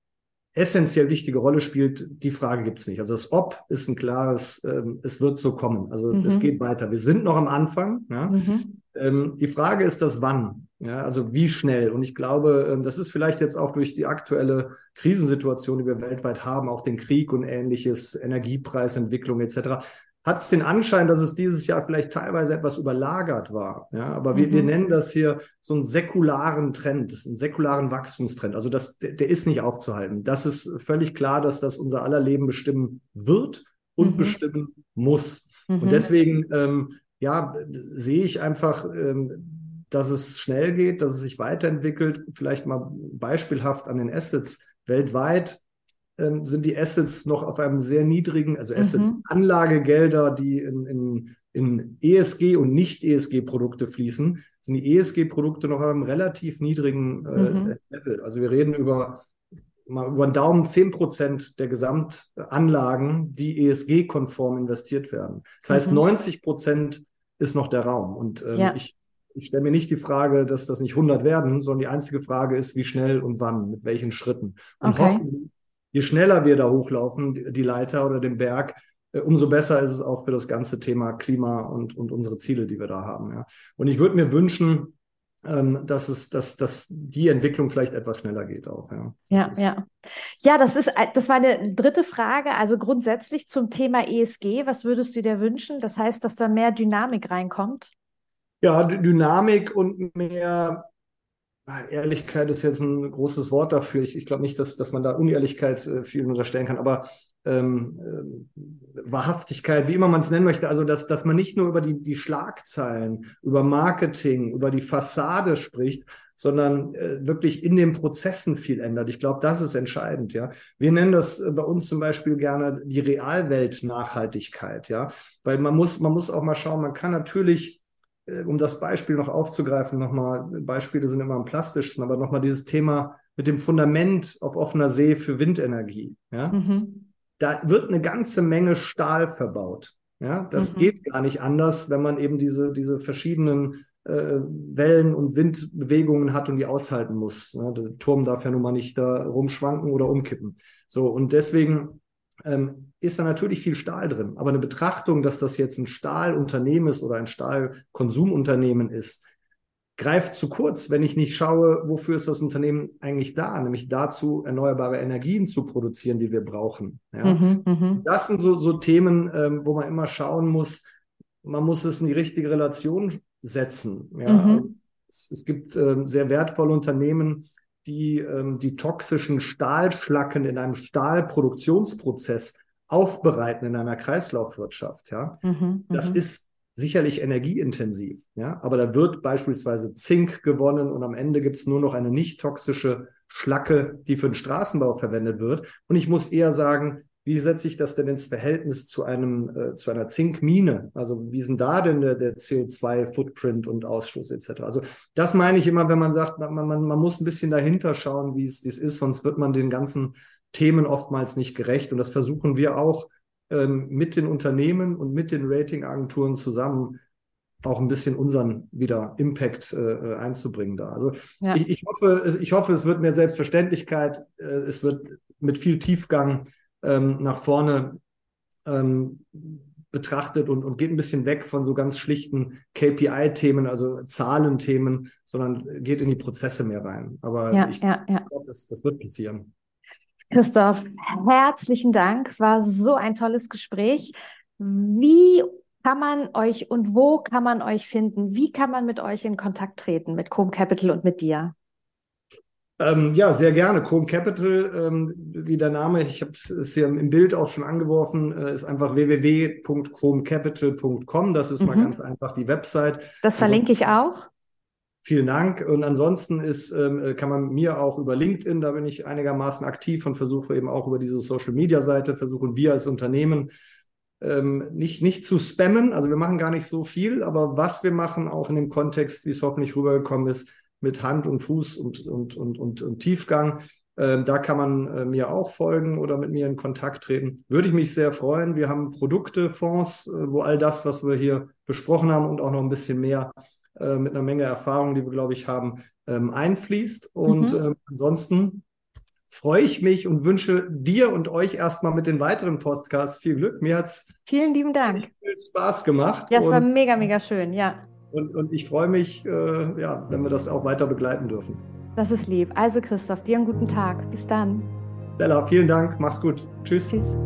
Speaker 2: essentiell wichtige Rolle spielt, die Frage gibt es nicht. Also das Ob ist ein klares, ähm, es wird so kommen. Also mhm. es geht weiter. Wir sind noch am Anfang. Ja? Mhm. Ähm, die Frage ist das Wann. Ja? Also wie schnell. Und ich glaube, ähm, das ist vielleicht jetzt auch durch die aktuelle Krisensituation, die wir weltweit haben, auch den Krieg und ähnliches, Energiepreisentwicklung etc hat es den Anschein, dass es dieses Jahr vielleicht teilweise etwas überlagert war. Ja, aber wir, mhm. wir nennen das hier so einen säkularen Trend, einen säkularen Wachstumstrend. Also das, der, der, ist nicht aufzuhalten. Das ist völlig klar, dass das unser aller Leben bestimmen wird und mhm. bestimmen muss. Mhm. Und deswegen, ähm, ja, sehe ich einfach, ähm, dass es schnell geht, dass es sich weiterentwickelt. Vielleicht mal beispielhaft an den Assets weltweit ähm, sind die Assets noch auf einem sehr niedrigen, also Assets, mhm. Anlagegelder, die in, in, in ESG und Nicht-ESG-Produkte fließen, sind die ESG-Produkte noch auf einem relativ niedrigen äh, mhm. Level. Also wir reden über mal über einen Daumen 10 Prozent der Gesamtanlagen, die ESG-konform investiert werden. Das heißt, mhm. 90 Prozent ist noch der Raum. Und ähm, ja. ich ich stelle mir nicht die Frage, dass das nicht 100 werden, sondern die einzige Frage ist, wie schnell und wann, mit welchen Schritten. Und okay. hoffen, je schneller wir da hochlaufen, die Leiter oder den Berg, äh, umso besser ist es auch für das ganze Thema Klima und, und unsere Ziele, die wir da haben. Ja. Und ich würde mir wünschen, ähm, dass es, dass, dass die Entwicklung vielleicht etwas schneller geht auch. Ja,
Speaker 1: ja, ja. Ja, das ist, das war eine dritte Frage. Also grundsätzlich zum Thema ESG, was würdest du dir wünschen? Das heißt, dass da mehr Dynamik reinkommt?
Speaker 2: Ja, Dynamik und mehr Ehrlichkeit ist jetzt ein großes Wort dafür. Ich, ich glaube nicht, dass, dass man da Unehrlichkeit äh, vielen unterstellen kann, aber ähm, äh, Wahrhaftigkeit, wie immer man es nennen möchte, also dass, dass man nicht nur über die, die Schlagzeilen, über Marketing, über die Fassade spricht, sondern äh, wirklich in den Prozessen viel ändert. Ich glaube, das ist entscheidend, ja. Wir nennen das äh, bei uns zum Beispiel gerne die Realwelt Nachhaltigkeit, ja, weil man muss, man muss auch mal schauen, man kann natürlich um das Beispiel noch aufzugreifen, nochmal, Beispiele sind immer am plastischsten, aber nochmal dieses Thema mit dem Fundament auf offener See für Windenergie. Ja? Mhm da wird eine ganze Menge Stahl verbaut. Ja, das mhm. geht gar nicht anders, wenn man eben diese, diese verschiedenen äh, Wellen und Windbewegungen hat und die aushalten muss. Ja, der Turm darf ja nun mal nicht da rumschwanken oder umkippen. So, und deswegen ähm, ist da natürlich viel Stahl drin. Aber eine Betrachtung, dass das jetzt ein Stahlunternehmen ist oder ein Stahlkonsumunternehmen ist, greift zu kurz, wenn ich nicht schaue, wofür ist das Unternehmen eigentlich da, nämlich dazu, erneuerbare Energien zu produzieren, die wir brauchen. Ja? Mhm, mhm. das sind so, so Themen, ähm, wo man immer schauen muss, man muss es in die richtige Relation setzen. Ja? Mhm. Es, es, gibt ähm, sehr wertvolle Unternehmen, die ähm, die toxischen Stahlschlacken in einem Stahlproduktionsprozess aufbereiten in einer Kreislaufwirtschaft. Ja? Mhm, das mhm. ist sicherlich energieintensiv, ja, aber da wird beispielsweise Zink gewonnen und am Ende gibt es nur noch eine nicht toxische Schlacke, die für den Straßenbau verwendet wird. Und ich muss eher sagen, wie setze ich das denn ins Verhältnis zu einem äh, zu einer Zinkmine? Also wie sind da denn der, der CO2-Footprint und Ausstoß etc.? Also das meine ich immer, wenn man sagt, man, man, man muss ein bisschen dahinter schauen, wie es ist, sonst wird man den ganzen Themen oftmals nicht gerecht. Und das versuchen wir auch ähm, mit den Unternehmen und mit den Ratingagenturen zusammen auch ein bisschen unseren wieder Impact äh, einzubringen da. Also ja. ich, ich, hoffe, ich hoffe, es wird mehr Selbstverständlichkeit, äh, es wird mit viel Tiefgang ähm, nach vorne ähm, betrachtet und, und geht ein bisschen weg von so ganz schlichten KPI-Themen, also Zahlenthemen, sondern geht in die Prozesse mehr rein. Aber ja, ich ja, glaube, das, das wird passieren.
Speaker 1: Christoph, herzlichen Dank. Es war so ein tolles Gespräch. Wie kann man euch und wo kann man euch finden? Wie kann man mit euch in Kontakt treten, mit Com Capital und mit dir?
Speaker 2: Ähm, ja, sehr gerne. Com Capital, ähm, wie der Name, ich habe es hier im Bild auch schon angeworfen, äh, ist einfach www.comcapital.com. Das ist mhm. mal ganz einfach die Website.
Speaker 1: Das verlinke ich auch.
Speaker 2: Vielen Dank. Und ansonsten ist, ähm, äh, kann man mir auch über LinkedIn, da bin ich einigermaßen aktiv und versuche eben auch über diese Social Media Seite, versuchen wir als Unternehmen ähm, nicht, nicht zu spammen. Also wir machen gar nicht so viel, aber was wir machen, auch in dem Kontext, wie es hoffentlich rübergekommen ist, mit Hand und Fuß und, und, und, und, und Tiefgang. Ähm, da kann man äh, mir auch folgen oder mit mir in Kontakt treten. Würde ich mich sehr freuen. Wir haben Produkte, Fonds, äh, wo all das, was wir hier besprochen haben und auch noch ein bisschen mehr äh, mit einer Menge Erfahrung, die wir, glaube ich, haben, ähm, einfließt. Und mhm. äh, ansonsten freue ich mich und wünsche dir und euch erstmal mit den weiteren Podcasts viel Glück. Mir hat es
Speaker 1: vielen lieben Dank.
Speaker 2: Viel Spaß gemacht.
Speaker 1: Ja, es war mega, mega schön, ja.
Speaker 2: Und, und ich freue mich, äh, ja, wenn wir das auch weiter begleiten dürfen.
Speaker 1: Das ist lieb. Also Christoph, dir einen guten Tag. Bis dann.
Speaker 2: Bella, vielen Dank. Mach's gut. Tschüss. Tschüss.